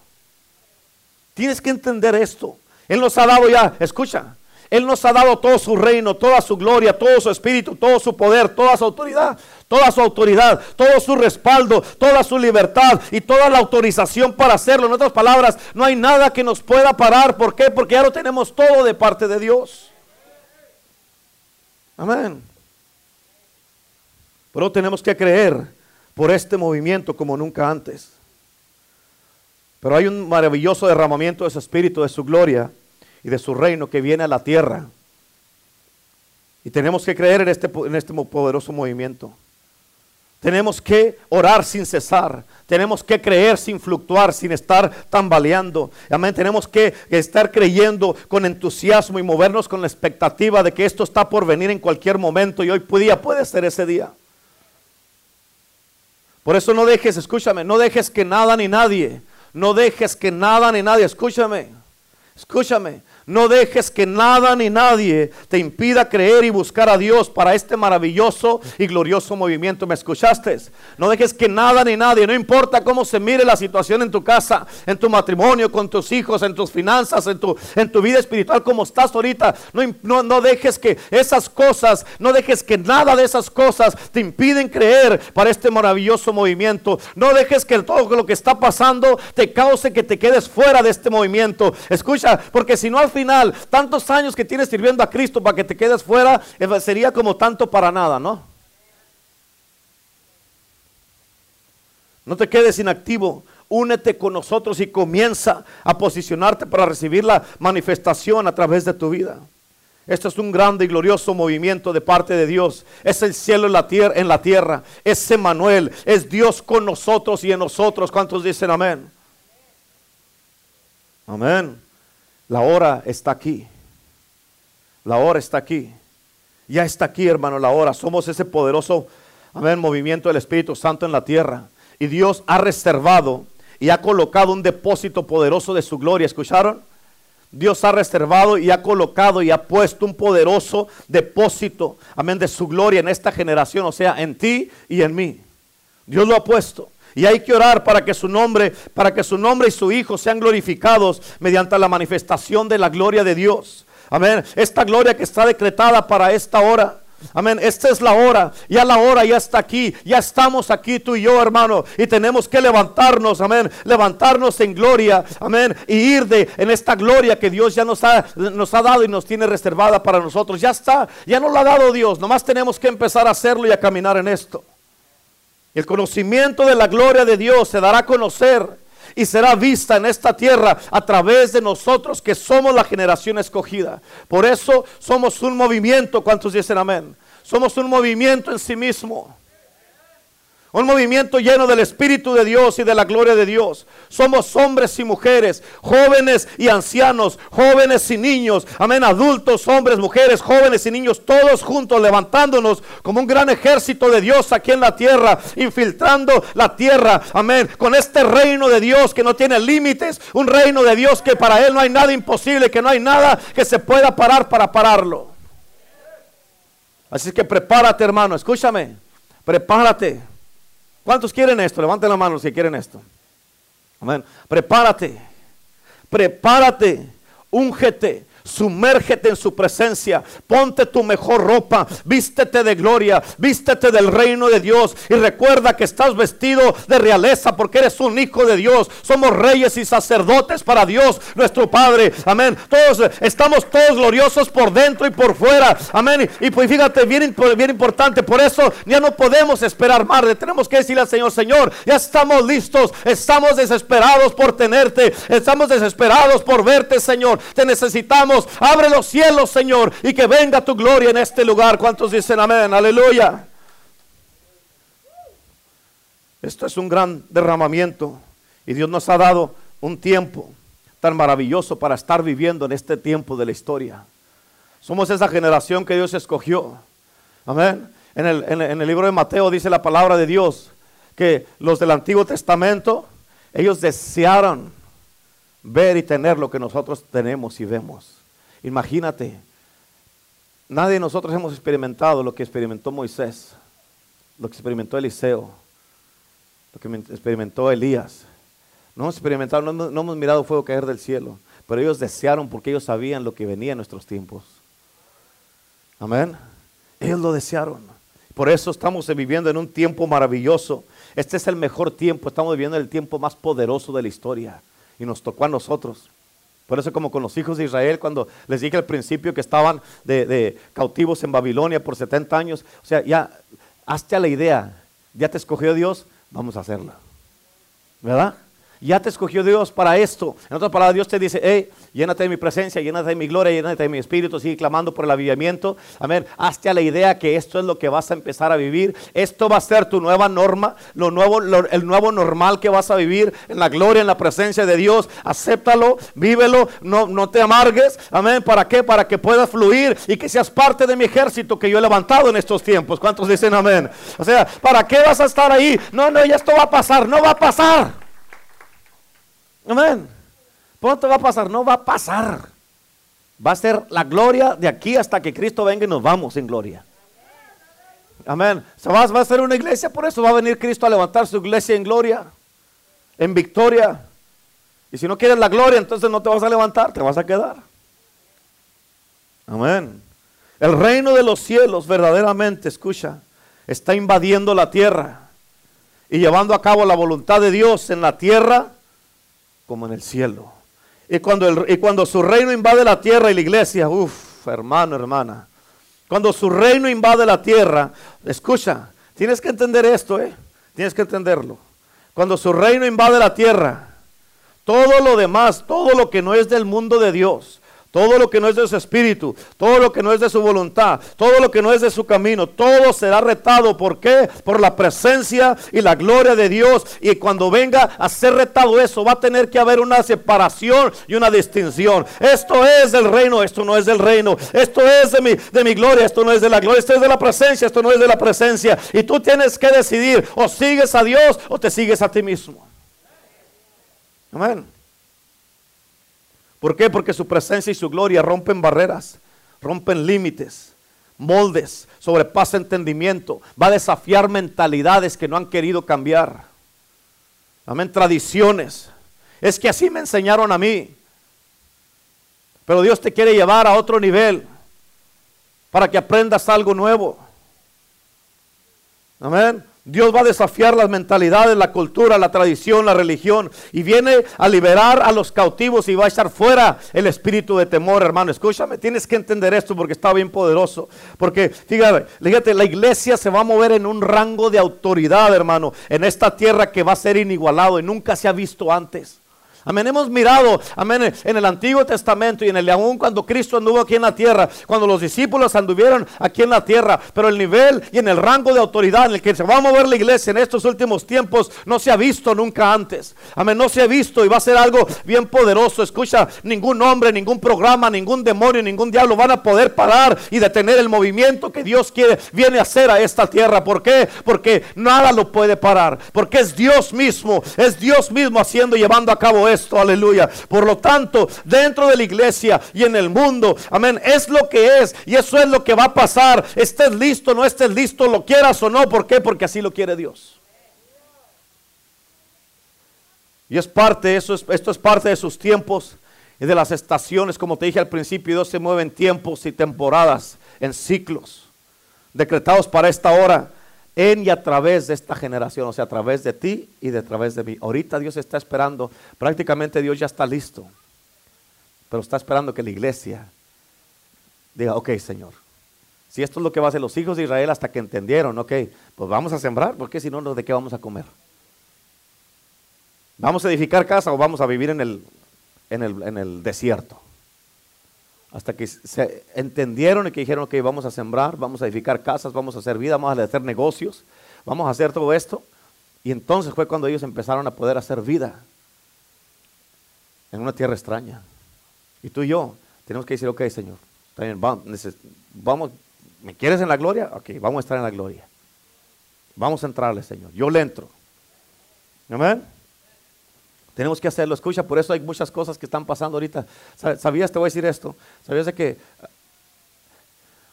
Tienes que entender esto. Él nos ha dado ya, escucha, Él nos ha dado todo su reino, toda su gloria, todo su espíritu, todo su poder, toda su autoridad, toda su autoridad, todo su respaldo, toda su libertad y toda la autorización para hacerlo. En otras palabras, no hay nada que nos pueda parar. ¿Por qué? Porque ya lo tenemos todo de parte de Dios. Amén. Pero tenemos que creer por este movimiento como nunca antes. Pero hay un maravilloso derramamiento de su espíritu, de su gloria y de su reino que viene a la tierra. Y tenemos que creer en este, en este poderoso movimiento. Tenemos que orar sin cesar. Tenemos que creer sin fluctuar, sin estar tambaleando. Amén. Tenemos que estar creyendo con entusiasmo y movernos con la expectativa de que esto está por venir en cualquier momento y hoy día puede ser ese día. Por eso no dejes, escúchame, no dejes que nada ni nadie no dejes que nada ni nadie, escúchame, escúchame, no dejes que nada ni nadie te impida creer y buscar a Dios para este maravilloso y glorioso movimiento. ¿Me escuchaste? No dejes que nada ni nadie, no importa cómo se mire la situación en tu casa, en tu matrimonio, con tus hijos, en tus finanzas, en tu, en tu vida espiritual, como estás ahorita. No, no, dejes que esas cosas, no dejes que nada de esas cosas te impiden creer para este maravilloso movimiento. No dejes que todo lo que está pasando te cause que te quedes fuera de este movimiento. Escucha, porque si no al tantos años que tienes sirviendo a Cristo para que te quedes fuera, eh, sería como tanto para nada, ¿no? No te quedes inactivo. Únete con nosotros y comienza a posicionarte para recibir la manifestación a través de tu vida. Esto es un grande y glorioso movimiento de parte de Dios. Es el cielo en la tierra, en la tierra. Es Emanuel, es Dios con nosotros y en nosotros. ¿Cuántos dicen amén? Amén. La hora está aquí. La hora está aquí. Ya está aquí, hermano, la hora. Somos ese poderoso, amén, movimiento del Espíritu Santo en la tierra. Y Dios ha reservado y ha colocado un depósito poderoso de su gloria. ¿Escucharon? Dios ha reservado y ha colocado y ha puesto un poderoso depósito, amén, de su gloria en esta generación, o sea, en ti y en mí. Dios lo ha puesto. Y hay que orar para que su nombre, para que su nombre y su hijo sean glorificados mediante la manifestación de la gloria de Dios. Amén. Esta gloria que está decretada para esta hora. Amén. Esta es la hora. Ya la hora ya está aquí. Ya estamos aquí tú y yo, hermano. Y tenemos que levantarnos. Amén. Levantarnos en gloria. Amén. Y ir de en esta gloria que Dios ya nos ha, nos ha dado y nos tiene reservada para nosotros. Ya está. Ya nos la ha dado Dios. Nomás tenemos que empezar a hacerlo y a caminar en esto. El conocimiento de la gloria de Dios se dará a conocer y será vista en esta tierra a través de nosotros que somos la generación escogida. Por eso somos un movimiento, ¿cuántos dicen amén? Somos un movimiento en sí mismo. Un movimiento lleno del Espíritu de Dios y de la gloria de Dios. Somos hombres y mujeres, jóvenes y ancianos, jóvenes y niños. Amén, adultos, hombres, mujeres, jóvenes y niños, todos juntos levantándonos como un gran ejército de Dios aquí en la tierra, infiltrando la tierra. Amén, con este reino de Dios que no tiene límites. Un reino de Dios que para Él no hay nada imposible, que no hay nada que se pueda parar para pararlo. Así que prepárate hermano, escúchame, prepárate. ¿Cuántos quieren esto? Levanten la mano si quieren esto. Amén. Prepárate. Prepárate. Úngete sumérgete en su presencia, ponte tu mejor ropa, vístete de gloria, vístete del reino de Dios y recuerda que estás vestido de realeza porque eres un hijo de Dios. Somos reyes y sacerdotes para Dios, nuestro Padre. Amén. Todos estamos todos gloriosos por dentro y por fuera. Amén. Y pues fíjate, bien, bien importante, por eso ya no podemos esperar más. Tenemos que decirle al Señor, Señor, ya estamos listos, estamos desesperados por tenerte, estamos desesperados por verte, Señor. Te necesitamos Abre los cielos, Señor, y que venga tu gloria en este lugar. ¿Cuántos dicen amén? Aleluya. Esto es un gran derramamiento y Dios nos ha dado un tiempo tan maravilloso para estar viviendo en este tiempo de la historia. Somos esa generación que Dios escogió. Amén. En el, en el, libro de Mateo dice la palabra de Dios que los del Antiguo Testamento, ellos desearon ver y tener lo que nosotros tenemos y vemos. Imagínate, nadie de nosotros hemos experimentado lo que experimentó Moisés, lo que experimentó Eliseo, lo que experimentó Elías. No hemos experimentado, no, hemos mirado fuego caer del cielo, pero ellos desearon porque ellos sabían lo que venía en nuestros tiempos. Amén. Ellos lo desearon. Por eso estamos viviendo en un tiempo maravilloso. Este es el mejor tiempo. Estamos viviendo el tiempo más poderoso de la historia. Y nos tocó a nosotros. Por eso como con los hijos de Israel, cuando les dije al principio que estaban de, cautivos en Babilonia por 70 años, o sea, ya, hazte a la idea, ya te escogió Dios, vamos a hacerla. ¿Verdad? Ya te escogió Dios para esto. En otras palabras, Dios te dice, hey, llénate de mi presencia, llénate de mi gloria, llénate de mi espíritu, sigue clamando por el avivamiento. Amén. Hazte a la idea que esto es lo que vas a empezar a vivir. Esto va a ser tu nueva norma, lo nuevo, el nuevo normal que vas a vivir en la gloria, en la presencia de Dios. Acéptalo, vívelo, no, no te amargues. Amén. ¿Para qué? Para que puedas fluir y que seas parte de mi ejército que yo he levantado en estos tiempos. ¿Cuántos dicen amén? O sea, ¿para qué vas a estar ahí? No, no, ya esto va a pasar, no va a pasar. Amén. Pronto va a pasar, no va a pasar. Va a ser la gloria de aquí hasta que Cristo venga y nos vamos en gloria. Amén. Se va, va a ser una iglesia, por eso va a venir Cristo a levantar su iglesia en gloria, en victoria. Y si no quieres la gloria, entonces no te vas a levantar, te vas a quedar. Amén. El reino de los cielos verdaderamente, escucha, está invadiendo la tierra y llevando a cabo la voluntad de Dios en la tierra como en el cielo. Y cuando, el, y cuando su reino invade la tierra y la iglesia, uff, hermano, hermana. Cuando su reino invade la tierra, escucha, tienes que entender esto, ¿eh? Tienes que entenderlo. Cuando su reino invade la tierra, todo lo demás, todo lo que no es del mundo de Dios, todo lo que no es de su espíritu, todo lo que no es de su voluntad, todo lo que no es de su camino, todo será retado. ¿Por qué? Por la presencia y la gloria de Dios. Y cuando venga a ser retado eso, va a tener que haber una separación y una distinción. Esto es del reino, esto no es del reino. Esto es de mi, de mi gloria, esto no es de la gloria. Esto es de la presencia, esto no es de la presencia. Y tú tienes que decidir, o sigues a Dios o te sigues a ti mismo. Amén. ¿Por qué? Porque su presencia y su gloria rompen barreras, rompen límites, moldes, sobrepasa entendimiento, va a desafiar mentalidades que no han querido cambiar. Amén, tradiciones. Es que así me enseñaron a mí. Pero Dios te quiere llevar a otro nivel para que aprendas algo nuevo. Amén. Dios va a desafiar las mentalidades, la cultura, la tradición, la religión. Y viene a liberar a los cautivos y va a echar fuera el espíritu de temor, hermano. Escúchame, tienes que entender esto porque está bien poderoso. Porque, fíjate, fíjate, la iglesia se va a mover en un rango de autoridad, hermano, en esta tierra que va a ser inigualado y nunca se ha visto antes. Amén. Hemos mirado, amén, en el Antiguo Testamento y en el aún cuando Cristo anduvo aquí en la tierra, cuando los discípulos anduvieron aquí en la tierra, pero el nivel y en el rango de autoridad en el que se va a mover la iglesia en estos últimos tiempos no se ha visto nunca antes. Amén, no se ha visto y va a ser algo bien poderoso. Escucha, ningún hombre, ningún programa, ningún demonio, ningún diablo van a poder parar y detener el movimiento que Dios quiere, viene a hacer a esta tierra. ¿Por qué? Porque nada lo puede parar. Porque es Dios mismo, es Dios mismo haciendo y llevando a cabo esto aleluya. Por lo tanto, dentro de la iglesia y en el mundo, amén, es lo que es y eso es lo que va a pasar. Estés listo, no estés listo, lo quieras o no, ¿por qué? Porque así lo quiere Dios. Y es parte, eso es, esto es parte de sus tiempos y de las estaciones, como te dije al principio, Dios se mueve en tiempos y temporadas, en ciclos, decretados para esta hora en y a través de esta generación, o sea, a través de ti y de través de mí. Ahorita Dios está esperando, prácticamente Dios ya está listo, pero está esperando que la iglesia diga, ok Señor, si esto es lo que va a hacer los hijos de Israel hasta que entendieron, ok, pues vamos a sembrar, porque si no, ¿de qué vamos a comer? ¿Vamos a edificar casa o vamos a vivir en el, en el, en el desierto? Hasta que se entendieron y que dijeron que vamos a sembrar, vamos a edificar casas, vamos a hacer vida, vamos a hacer negocios, vamos a hacer todo esto. Y entonces fue cuando ellos empezaron a poder hacer vida en una tierra extraña. Y tú y yo tenemos que decir, ok, Señor, vamos, ¿me quieres en la gloria? Ok, vamos a estar en la gloria. Vamos a entrarle, Señor. Yo le entro. Amén. Tenemos que hacerlo. Escucha, por eso hay muchas cosas que están pasando ahorita. ¿Sabías? Te voy a decir esto. ¿Sabías de que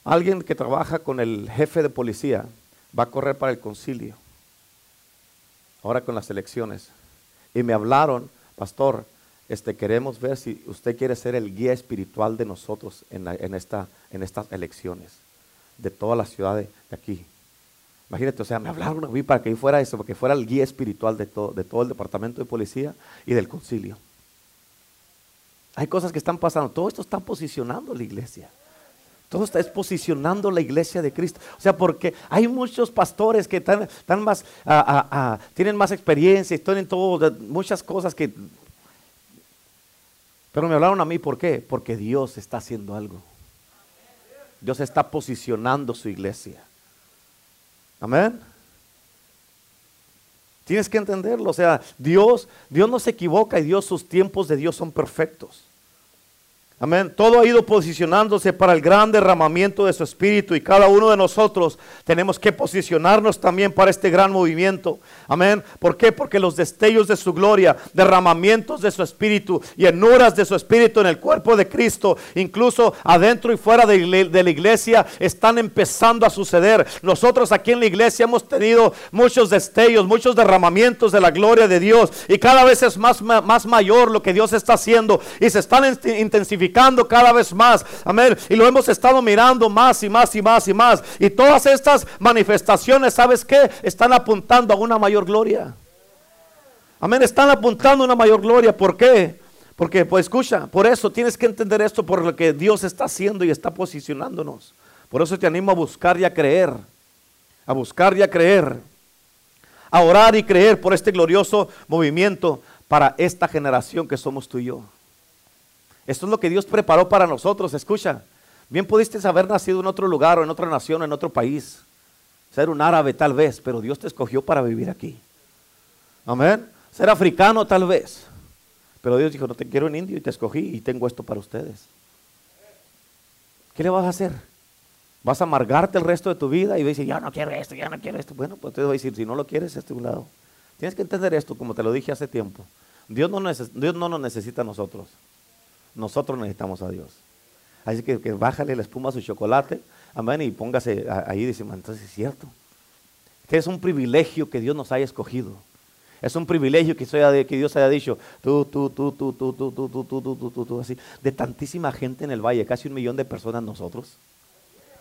alguien que trabaja con el jefe de policía va a correr para el concilio? Ahora con las elecciones. Y me hablaron, pastor, este, queremos ver si usted quiere ser el guía espiritual de nosotros en, esta, en estas elecciones, de toda la ciudad de aquí. Imagínate, o sea, me hablaron a mí para que yo fuera eso, para que fuera el guía espiritual de todo, de todo el departamento de policía y del concilio. Hay cosas que están pasando. Todo esto está posicionando la iglesia. Todo está es posicionando la iglesia de Cristo. O sea, porque hay muchos pastores que están, más, tienen más experiencia, tienen todo, muchas cosas que... Pero me hablaron a mí, ¿por qué? Porque Dios está haciendo algo. Dios está posicionando su iglesia. Amén. Tienes que entenderlo, o sea, Dios, Dios no se equivoca y Dios, sus tiempos de Dios son perfectos. Amén. Todo ha ido posicionándose para el gran derramamiento de su espíritu y cada uno de nosotros tenemos que posicionarnos también para este gran movimiento. Amén. ¿Por qué? Porque los destellos de su gloria, derramamientos de su espíritu y enuras de su espíritu en el cuerpo de Cristo, incluso adentro y fuera de, la iglesia, están empezando a suceder. Nosotros aquí en la iglesia hemos tenido muchos destellos, muchos derramamientos de la gloria de Dios y cada vez es más, más mayor lo que Dios está haciendo y se están intensificando cada vez más. Amén. Y lo hemos estado mirando más y más y más y más. Y todas estas manifestaciones, ¿sabes qué? Están apuntando a una mayor gloria. Amén. Están apuntando a una mayor gloria. ¿Por qué? Porque, pues escucha, por eso tienes que entender esto por lo que Dios está haciendo y está posicionándonos. Por eso te animo a buscar y a creer. A buscar y a creer. A orar y creer por este glorioso movimiento para esta generación que somos tú y yo. Esto es lo que Dios preparó para nosotros, escucha. Bien pudiste haber nacido en otro lugar o en otra nación, en otro país. Ser un árabe tal vez, pero Dios te escogió para vivir aquí. Amén. Ser africano tal vez. Pero Dios dijo, no te quiero en indio y te escogí y tengo esto para ustedes. ¿Qué le vas a hacer? ¿Vas a amargarte el resto de tu vida y vas a decir, ya no quiero esto, ya no quiero esto? Bueno, pues te voy a decir, si no lo quieres, este un lado. Tienes que entender esto, como te lo dije hace tiempo. Dios no, Dios no nos necesita a nosotros. Nosotros necesitamos a Dios. Así que, que bájale la espuma a su chocolate, amén, y póngase ahí dice, entonces es cierto. Que es un privilegio que Dios nos haya escogido. Es un privilegio que, que Dios haya dicho, tú, tú, tú, tú, tú, tú, tú, tú, tú, tú, tú, tú, tú, así. De tantísima gente en el valle, casi un millón de personas nosotros.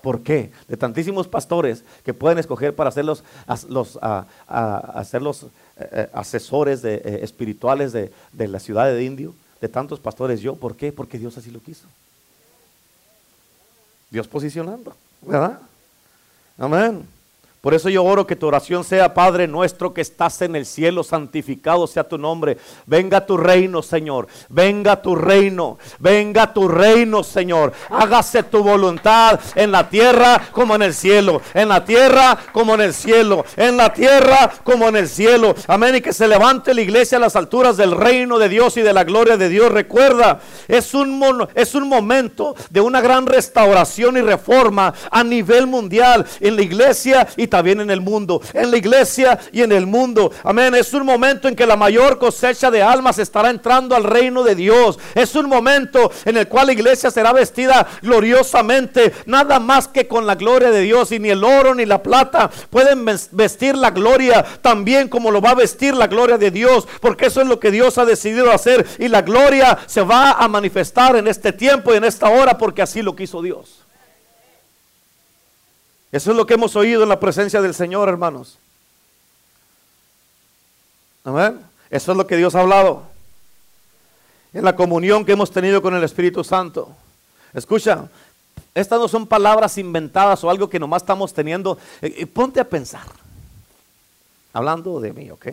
¿Por qué? De tantísimos pastores que pueden escoger para ser los, los, hacer los asesores de, espirituales de, de la ciudad de Indio de tantos pastores yo. ¿Por qué? Porque Dios así lo quiso. Dios posicionando, ¿verdad? Amén. Por eso yo oro que tu oración sea, Padre nuestro que estás en el cielo, santificado sea tu nombre. Venga tu reino, Señor. Venga tu reino. Venga tu reino, Señor. Hágase tu voluntad en la tierra como en el cielo. En la tierra como en el cielo. En la tierra como en el cielo. Amén. Y que se levante la iglesia a las alturas del reino de Dios y de la gloria de Dios. Recuerda, es un, es un momento de una gran restauración y reforma a nivel mundial en la iglesia y también en el mundo, en la iglesia y en el mundo. Amén. Es un momento en que la mayor cosecha de almas estará entrando al reino de Dios. Es un momento en el cual la iglesia será vestida gloriosamente, nada más que con la gloria de Dios. Y ni el oro ni la plata pueden vestir la gloria también como lo va a vestir la gloria de Dios, porque eso es lo que Dios ha decidido hacer. Y la gloria se va a manifestar en este tiempo y en esta hora, porque así lo quiso Dios. Eso es lo que hemos oído en la presencia del Señor, hermanos. Amén. Eso es lo que Dios ha hablado. En la comunión que hemos tenido con el Espíritu Santo. Escucha, estas no son palabras inventadas o algo que nomás estamos teniendo. Eh, eh, ponte a pensar. Hablando de mí, ¿ok?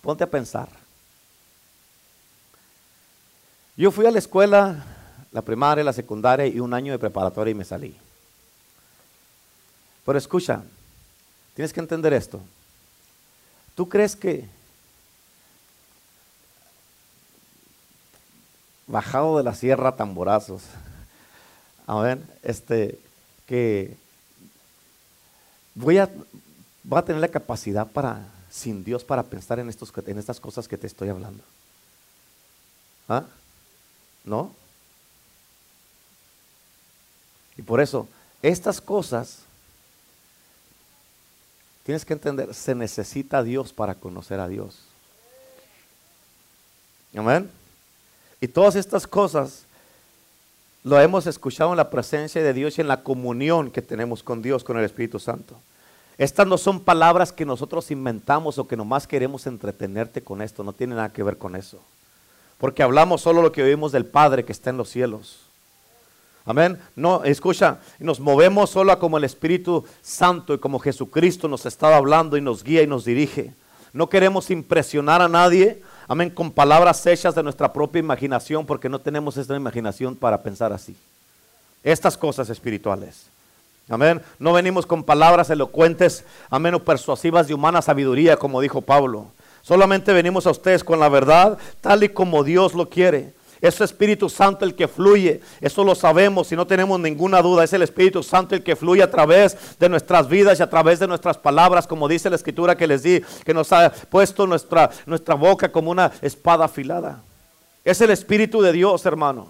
Ponte a pensar. Yo fui a la escuela, la primaria, la secundaria y un año de preparatoria y me salí. Pero escucha, tienes que entender esto. ¿Tú crees que bajado de la sierra tamborazos, [laughs] a ver, este, que voy a, voy a tener la capacidad para, sin Dios, para pensar en, estos, en estas cosas que te estoy hablando? ¿Ah? ¿No? Y por eso, estas cosas Tienes que entender, se necesita Dios para conocer a Dios. Amén. Y todas estas cosas lo hemos escuchado en la presencia de Dios y en la comunión que tenemos con Dios, con el Espíritu Santo. Estas no son palabras que nosotros inventamos o que nomás queremos entretenerte con esto, no tiene nada que ver con eso. Porque hablamos solo lo que oímos del Padre que está en los cielos. Amén. No, escucha, nos movemos solo como el Espíritu Santo y como Jesucristo nos estaba hablando y nos guía y nos dirige. No queremos impresionar a nadie, amén, con palabras hechas de nuestra propia imaginación, porque no tenemos esta imaginación para pensar así. Estas cosas espirituales. Amén. No venimos con palabras elocuentes, amén, o persuasivas de humana sabiduría, como dijo Pablo. Solamente venimos a ustedes con la verdad, tal y como Dios lo quiere. Es el Espíritu Santo el que fluye. Eso lo sabemos y no tenemos ninguna duda. Es el Espíritu Santo el que fluye a través de nuestras vidas y a través de nuestras palabras, como dice la escritura que les di, que nos ha puesto nuestra, nuestra boca como una espada afilada. Es el Espíritu de Dios, hermano.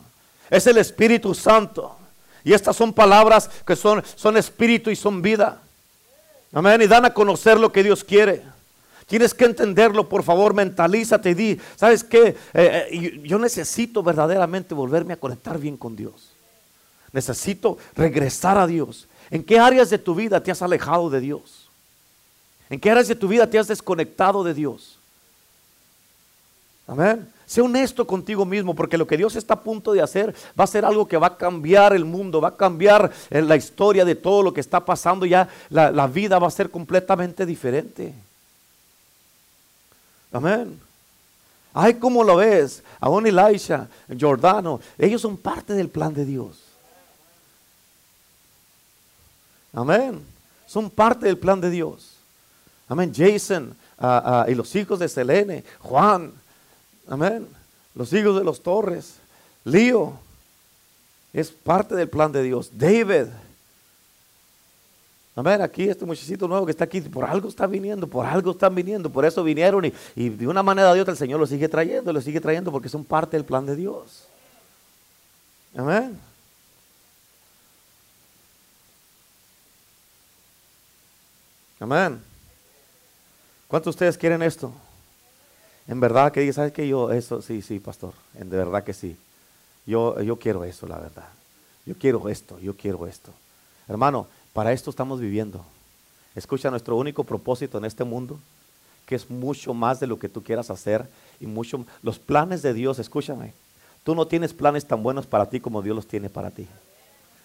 Es el Espíritu Santo. Y estas son palabras que son, son espíritu y son vida. Amén. Y dan a conocer lo que Dios quiere. Tienes que entenderlo, por favor, mentalízate y di, ¿sabes qué? Eh, eh, yo necesito verdaderamente volverme a conectar bien con Dios. Necesito regresar a Dios. ¿En qué áreas de tu vida te has alejado de Dios? ¿En qué áreas de tu vida te has desconectado de Dios? Amén. Sé honesto contigo mismo, porque lo que Dios está a punto de hacer va a ser algo que va a cambiar el mundo, va a cambiar eh, la historia de todo lo que está pasando. Ya la vida va a ser completamente diferente. Amén. Ay, ¿cómo lo ves? Aún Elisha, Jordano, ellos son parte del plan de Dios. Amén. Son parte del plan de Dios. Amén. Jason ah, ah, y los hijos de Selene, Juan. Amén. Los hijos de los Torres. Lío. Es parte del plan de Dios. David. Amén. Aquí este muchachito nuevo que está aquí, por algo está viniendo, por algo están viniendo, por eso vinieron y, y de una manera de otra el Señor lo sigue trayendo, lo sigue trayendo porque son parte del plan de Dios. Amén. Amén. ¿Cuántos de ustedes quieren esto? En verdad que ¿sabes que yo eso? Sí, sí, pastor. En de verdad que sí. Yo, yo quiero eso, la verdad. Yo quiero esto, yo quiero esto. Hermano, para esto estamos viviendo. Escucha nuestro único propósito en este mundo, que es mucho más de lo que tú quieras hacer y mucho los planes de Dios, escúchame. Tú no tienes planes tan buenos para ti como Dios los tiene para ti.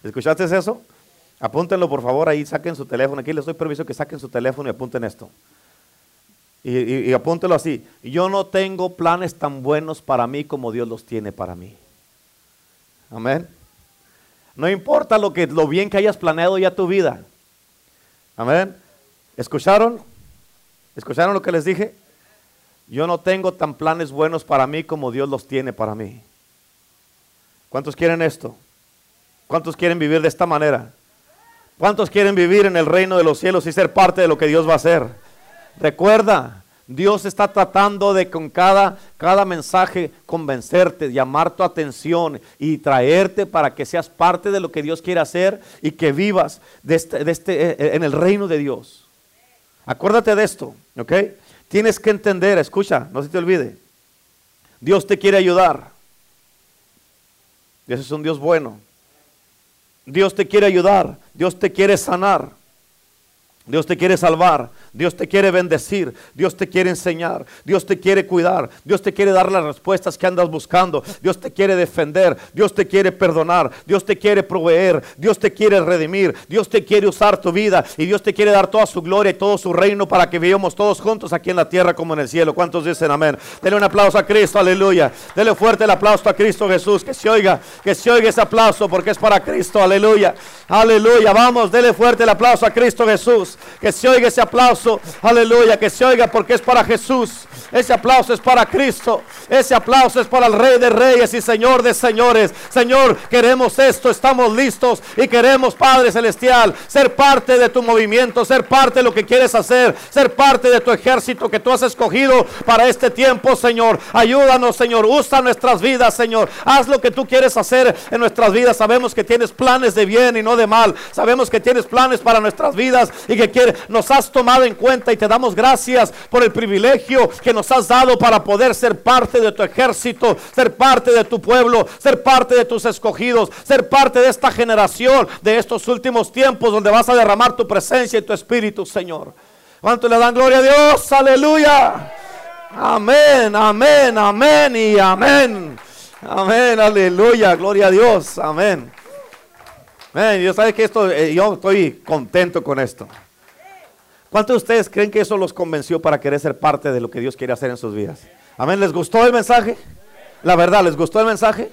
¿Escuchaste eso? Apúntenlo por favor ahí, saquen su teléfono. Aquí les doy permiso que saquen su teléfono y apunten esto. Y, apúntenlo así. Yo no tengo planes tan buenos para mí como Dios los tiene para mí. Amén. No importa lo, que, lo bien que hayas planeado ya tu vida. Amén. ¿Escucharon? ¿Escucharon lo que les dije? Yo no tengo tan planes buenos para mí como Dios los tiene para mí. ¿Cuántos quieren esto? ¿Cuántos quieren vivir de esta manera? ¿Cuántos quieren vivir en el reino de los cielos y ser parte de lo que Dios va a hacer? Recuerda, Dios está tratando de con cada, cada mensaje convencerte, llamar tu atención y traerte para que seas parte de lo que Dios quiere hacer y que vivas de este, este, eh, en el reino de Dios. Acuérdate de esto, ¿ok? Tienes que entender, escucha, no se te olvide. Dios te quiere ayudar. Dios es un Dios bueno. Dios te quiere ayudar, Dios te quiere sanar, Dios te quiere salvar, Dios te quiere bendecir, Dios te quiere enseñar, Dios te quiere cuidar, Dios te quiere dar las respuestas que andas buscando, Dios te quiere defender, Dios te quiere perdonar, Dios te quiere proveer, Dios te quiere redimir, Dios te quiere usar tu vida y Dios te quiere dar toda su gloria y todo su reino para que vivamos todos juntos aquí en la tierra como en el cielo. ¿Cuántos dicen amén? Dele un aplauso a Cristo, aleluya. Dele fuerte el aplauso a Cristo Jesús, que se oiga, que se oiga ese aplauso porque es para Cristo, aleluya. Aleluya, vamos, dele fuerte el aplauso a Cristo Jesús, que se oiga ese aplauso aleluya, que se oiga porque es para Jesús. Ese aplauso es para Cristo. Ese aplauso es para el Rey de Reyes y Señor de Señores. Señor, queremos esto, estamos listos y queremos, Padre Celestial, ser parte de tu movimiento, ser parte de lo que quieres hacer, ser parte de tu ejército que tú has escogido para este tiempo, Señor. Ayúdanos, Señor. Usa nuestras vidas, Señor. Haz lo que tú quieres hacer en nuestras vidas. Sabemos que tienes planes de bien y no de mal. Sabemos que tienes planes para nuestras vidas y que quiere, nos has tomado en cuenta y te damos gracias por el privilegio que nos has dado para poder ser parte de tu ejército, ser parte de tu pueblo, ser parte de tus escogidos, ser parte de esta generación, de estos últimos tiempos donde vas a derramar tu presencia y tu espíritu, Señor. ¿Cuánto le dan gloria a Dios? Aleluya. Amén, amén, amén y amén. Amén, aleluya, gloria a Dios, amén. Amén. Yo que esto, eh, yo estoy contento con esto. ¿Cuántos de ustedes creen que eso los convenció para querer ser parte de lo que Dios quiere hacer en sus vidas? Amén. ¿Les gustó el mensaje? La verdad, ¿les gustó el mensaje?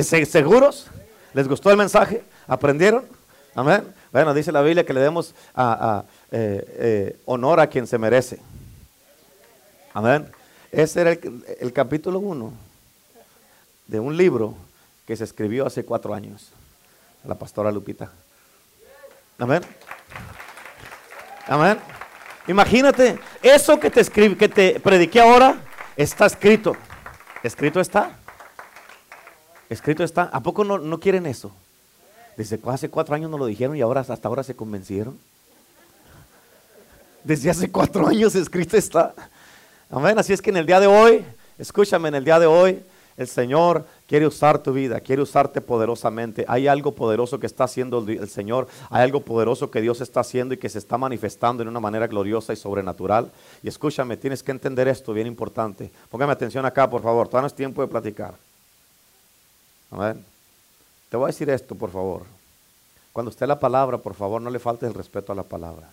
¿Seguros? ¿Les gustó el mensaje? ¿Aprendieron? Amén. Bueno, dice la Biblia que le demos eh, eh, honor a quien se merece. Amén. Ese era el, el capítulo 1 de un libro que se escribió hace cuatro años. La pastora Lupita. Amén. Amén. Imagínate, eso que te escribe, que te prediqué ahora, está escrito. Escrito está. Escrito está. ¿A poco no, no quieren eso? Desde hace cuatro años no lo dijeron y ahora hasta ahora se convencieron. Desde hace cuatro años escrito está. Amén. Así es que en el día de hoy, escúchame, en el día de hoy, el Señor quiere usar tu vida, quiere usarte poderosamente. Hay algo poderoso que está haciendo el Señor, hay algo poderoso que Dios está haciendo y que se está manifestando en una manera gloriosa y sobrenatural. Y escúchame, tienes que entender esto, bien importante. Póngame atención acá, por favor, todavía no es tiempo de platicar. A te voy a decir esto, por favor. Cuando esté la palabra, por favor, no le falte el respeto a la palabra.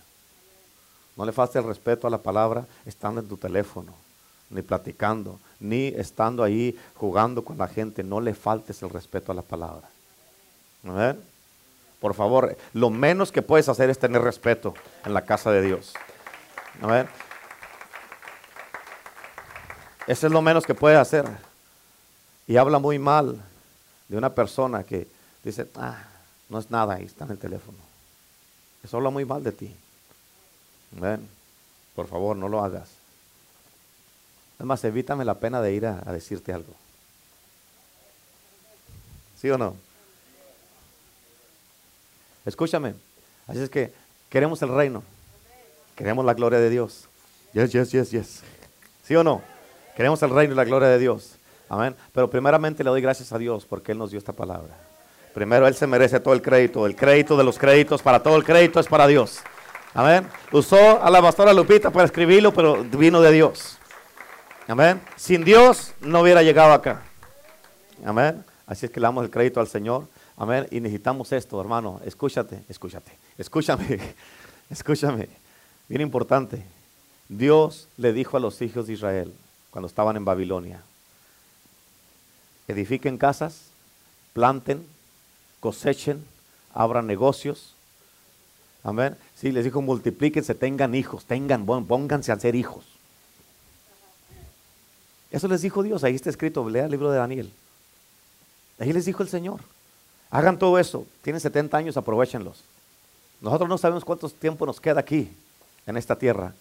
No le falte el respeto a la palabra estando en tu teléfono ni platicando, ni estando ahí jugando con la gente. No le faltes el respeto a la palabra. Por favor, lo menos que puedes hacer es tener respeto en la casa de Dios. Eso es lo menos que puedes hacer. Y habla muy mal de una persona que dice, ah, no es nada, ahí está en el teléfono. Eso habla muy mal de ti. Por favor, no lo hagas. Además, evítame la pena de ir a, decirte algo. ¿Sí o no? Escúchame. Así es que queremos el reino. Queremos la gloria de Dios. Yes, yes, yes, yes. ¿Sí o no? Queremos el reino y la gloria de Dios. Amén. Pero primeramente le doy gracias a Dios porque Él nos dio esta palabra. Primero Él se merece todo el crédito. El crédito de los créditos, para todo el crédito es para Dios. Amén. Usó a la pastora Lupita para escribirlo, pero vino de Dios. Amén. Sin Dios no hubiera llegado acá. Amén. Así es que le damos el crédito al Señor. Amén. Y necesitamos esto, hermano. Escúchate, escúchate. Escúchame, [laughs] escúchame. Bien importante. Dios le dijo a los hijos de Israel cuando estaban en Babilonia, edifiquen casas, planten, cosechen, abran negocios. Amén. Sí, les dijo, multiplíquense, tengan hijos, tengan, pónganse a ser hijos. Eso les dijo Dios, ahí está escrito, lea el libro de Daniel. Ahí les dijo el Señor. Hagan todo eso. Tienen 70 años, aprovechenlos. Nosotros no sabemos cuánto tiempo nos queda aquí, en esta tierra.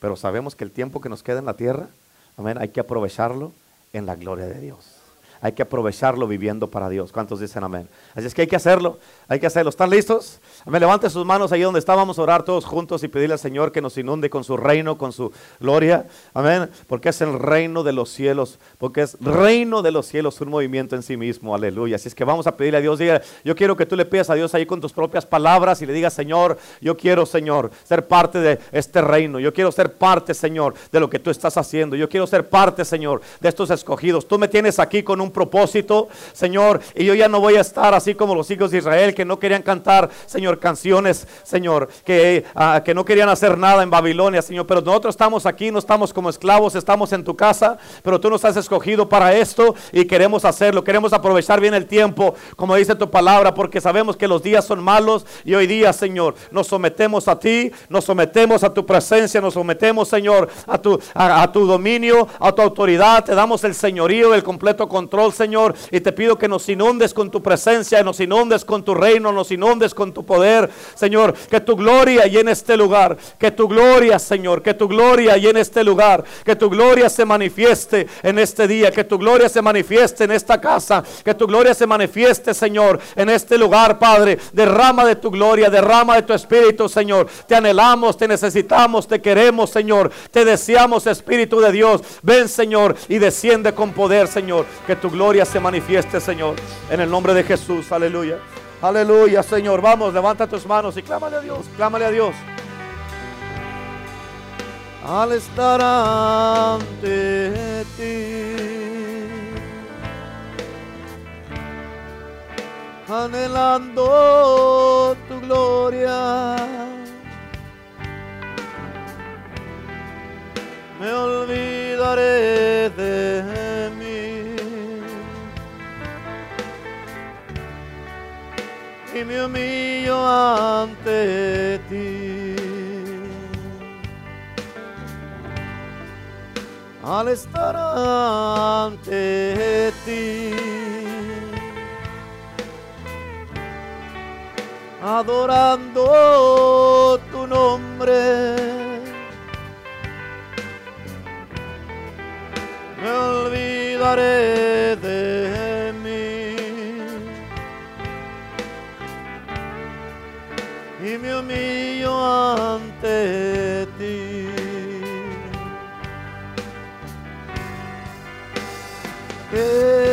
Pero sabemos que el tiempo que nos queda en la tierra, amén, hay que aprovecharlo en la gloria de Dios. Hay que aprovecharlo viviendo para Dios. ¿Cuántos dicen amén? Así es que hay que hacerlo, hay que hacerlo. ¿Están listos? Amén. Levante sus manos ahí donde estábamos a orar todos juntos y pedirle al Señor que nos inunde con su reino, con su gloria. Amén. Porque es el reino de los cielos, porque es reino de los cielos un movimiento en sí mismo. Aleluya. Así es que vamos a pedirle a Dios, diga, yo quiero que tú le pidas a Dios ahí con tus propias palabras y le digas, Señor, yo quiero, Señor, ser parte de este reino. Yo quiero ser parte, Señor, de lo que tú estás haciendo. Yo quiero ser parte, Señor, de estos escogidos. Tú me tienes aquí con un propósito, Señor, y yo ya no voy a estar así como los hijos de Israel que no querían cantar, Señor, canciones, Señor, que, ah, que no querían hacer nada en Babilonia, Señor, pero nosotros estamos aquí, no estamos como esclavos, estamos en tu casa, pero tú nos has escogido para esto y queremos hacerlo, queremos aprovechar bien el tiempo, como dice tu palabra, porque sabemos que los días son malos y hoy día, Señor, nos sometemos a ti, nos sometemos a tu presencia, nos sometemos, Señor, a tu, a, tu dominio, a tu autoridad, te damos el señorío, el completo Señor, y te pido que nos inundes con tu presencia, nos inundes con tu reino, nos inundes con tu poder, Señor, que tu gloria llene este lugar, que tu gloria, Señor, que tu gloria llene este lugar, que tu gloria se manifieste en este día, que tu gloria se manifieste en esta casa, que tu gloria se manifieste, Señor, en este lugar, Padre, derrama de tu gloria, derrama de tu espíritu, Señor, te anhelamos, te necesitamos, te queremos, Señor, te deseamos, Espíritu de Dios, ven, Señor, y desciende con poder, Señor, que tu gloria se manifieste, Señor. En el nombre de Jesús, aleluya. Aleluya, Señor. Vamos, levanta tus manos y clámale a Dios, clámale a Dios. Al estar ante ti, anhelando tu gloria, me olvidaré de mí. Y me humillo ante ti. Al estar ante ti, adorando tu nombre, me olvidaré de y me humillo ante ti. Que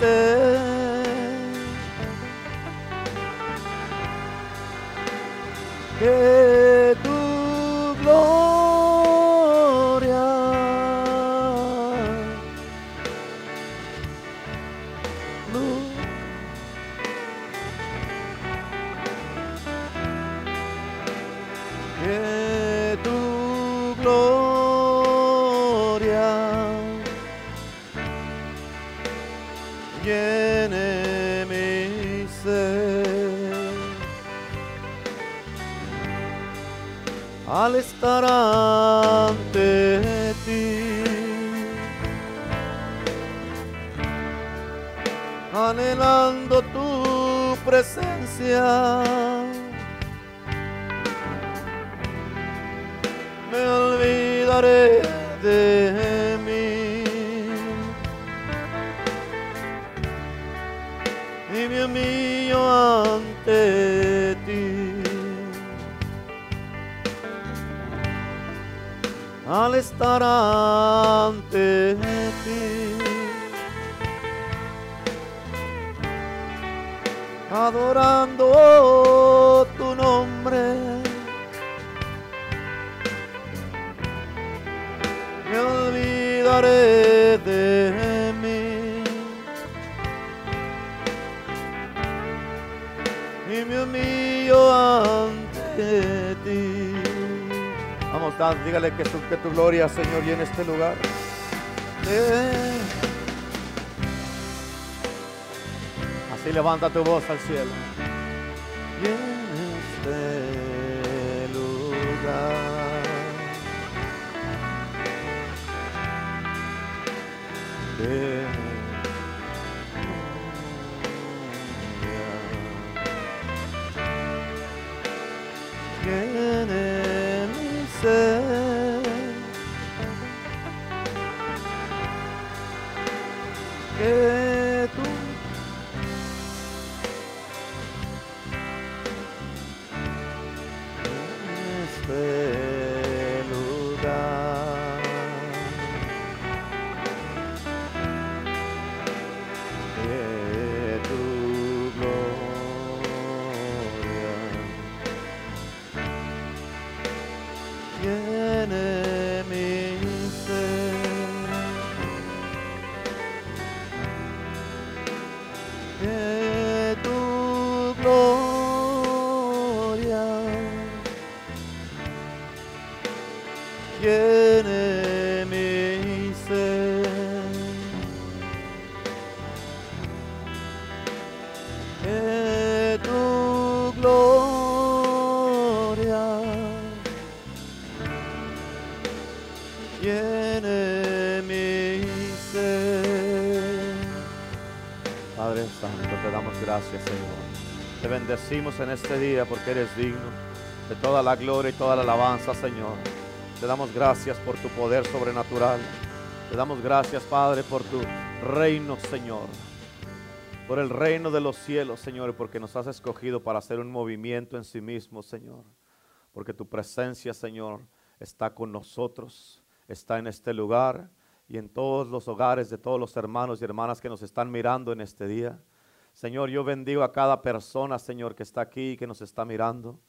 sir. Tu, gloria, Señor, en este lugar. Así levanta tu voz al cielo. Good. Bendecimos en este día porque eres digno de toda la gloria y toda la alabanza, Señor. Te damos gracias por tu poder sobrenatural. Te damos gracias, Padre, por tu reino, Señor. Por el reino de los cielos, Señor, porque nos has escogido para hacer un movimiento en sí mismo, Señor. Porque tu presencia, Señor, está con nosotros, está en este lugar y en todos los hogares de todos los hermanos y hermanas que nos están mirando en este día. Señor, yo bendigo a cada persona, Señor, que está aquí, que nos está mirando.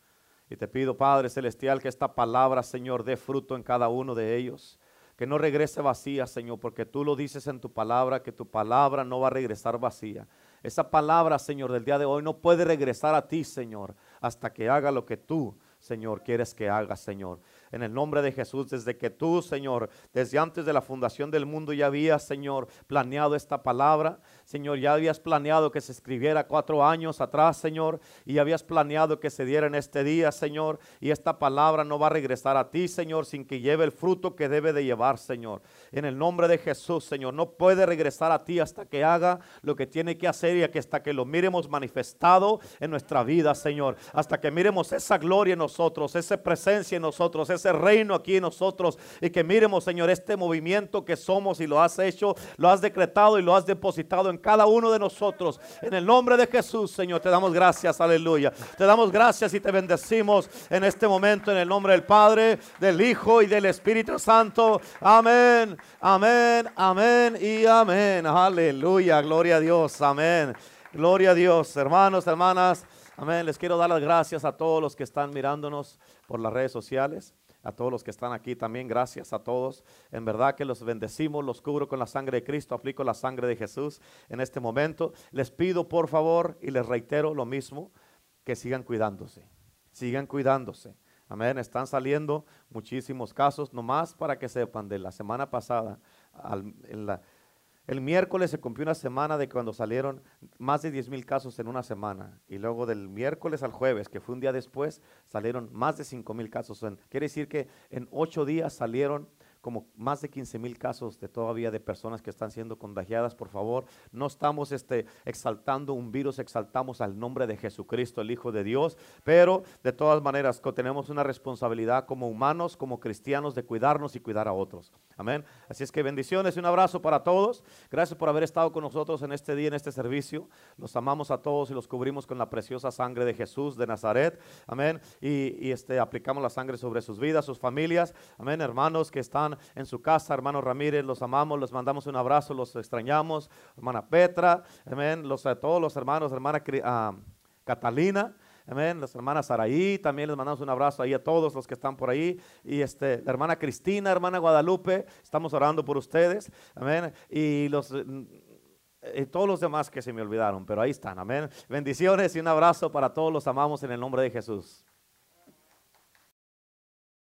Y te pido, Padre Celestial, que esta palabra, Señor, dé fruto en cada uno de ellos. Que no regrese vacía, Señor, porque tú lo dices en tu palabra, que tu palabra no va a regresar vacía. Esa palabra, Señor, del día de hoy no puede regresar a ti, Señor, hasta que haga lo que tú, Señor, quieres que haga, Señor en el nombre de Jesús, desde que tú, Señor, desde antes de la fundación del mundo ya habías, Señor, planeado esta palabra. Señor, ya habías planeado que se escribiera cuatro años atrás, Señor, y habías planeado que se diera en este día, Señor, y esta palabra no va a regresar a ti, Señor, sin que lleve el fruto que debe de llevar, Señor. En el nombre de Jesús, Señor, no puede regresar a ti hasta que haga lo que tiene que hacer y hasta que lo miremos manifestado en nuestra vida, Señor. Hasta que miremos esa gloria en nosotros, esa presencia en nosotros, ese reino aquí en nosotros y que miremos, Señor, este movimiento que somos y lo has hecho, lo has decretado y lo has depositado en cada uno de nosotros. En el nombre de Jesús, Señor, te damos gracias, aleluya. Te damos gracias y te bendecimos en este momento en el nombre del Padre, del Hijo y del Espíritu Santo. Amén, amén, amén y amén. Aleluya, gloria a Dios, amén. Gloria a Dios, hermanos, hermanas. Amén. Les quiero dar las gracias a todos los que están mirándonos por las redes sociales. A todos los que están aquí también, gracias a todos. En verdad que los bendecimos, los cubro con la sangre de Cristo, aplico la sangre de Jesús en este momento. Les pido por favor y les reitero lo mismo, que sigan cuidándose, sigan cuidándose. Amén, están saliendo muchísimos casos, nomás para que sepan, de la semana pasada, en la, el miércoles se cumplió una semana de cuando salieron más de 10 mil casos en una semana. Y luego del miércoles al jueves, que fue un día después, salieron más de 5 mil casos. Quiere decir que en ocho días salieron como más de 15 mil casos de todavía de personas que están siendo contagiadas, por favor. No estamos este, exaltando un virus, exaltamos al nombre de Jesucristo, el Hijo de Dios, pero de todas maneras tenemos una responsabilidad como humanos, como cristianos, de cuidarnos y cuidar a otros. Amén. Así es que bendiciones y un abrazo para todos. Gracias por haber estado con nosotros en este día, en este servicio. Los amamos a todos y los cubrimos con la preciosa sangre de Jesús de Nazaret. Amén. Y, y este, aplicamos la sangre sobre sus vidas, sus familias. Amén. Hermanos que están en su casa, hermano Ramírez, los amamos, les mandamos un abrazo, los extrañamos, hermana Petra, amén, los, a todos los hermanos, hermana ah, Catalina, amén, las hermanas Saraí, también les mandamos un abrazo ahí a todos los que están por ahí, y este, la hermana Cristina, hermana Guadalupe, estamos orando por ustedes, amén, y los... Y todos los demás que se me olvidaron, pero ahí están, amén. Bendiciones y un abrazo para todos, los amamos en el nombre de Jesús.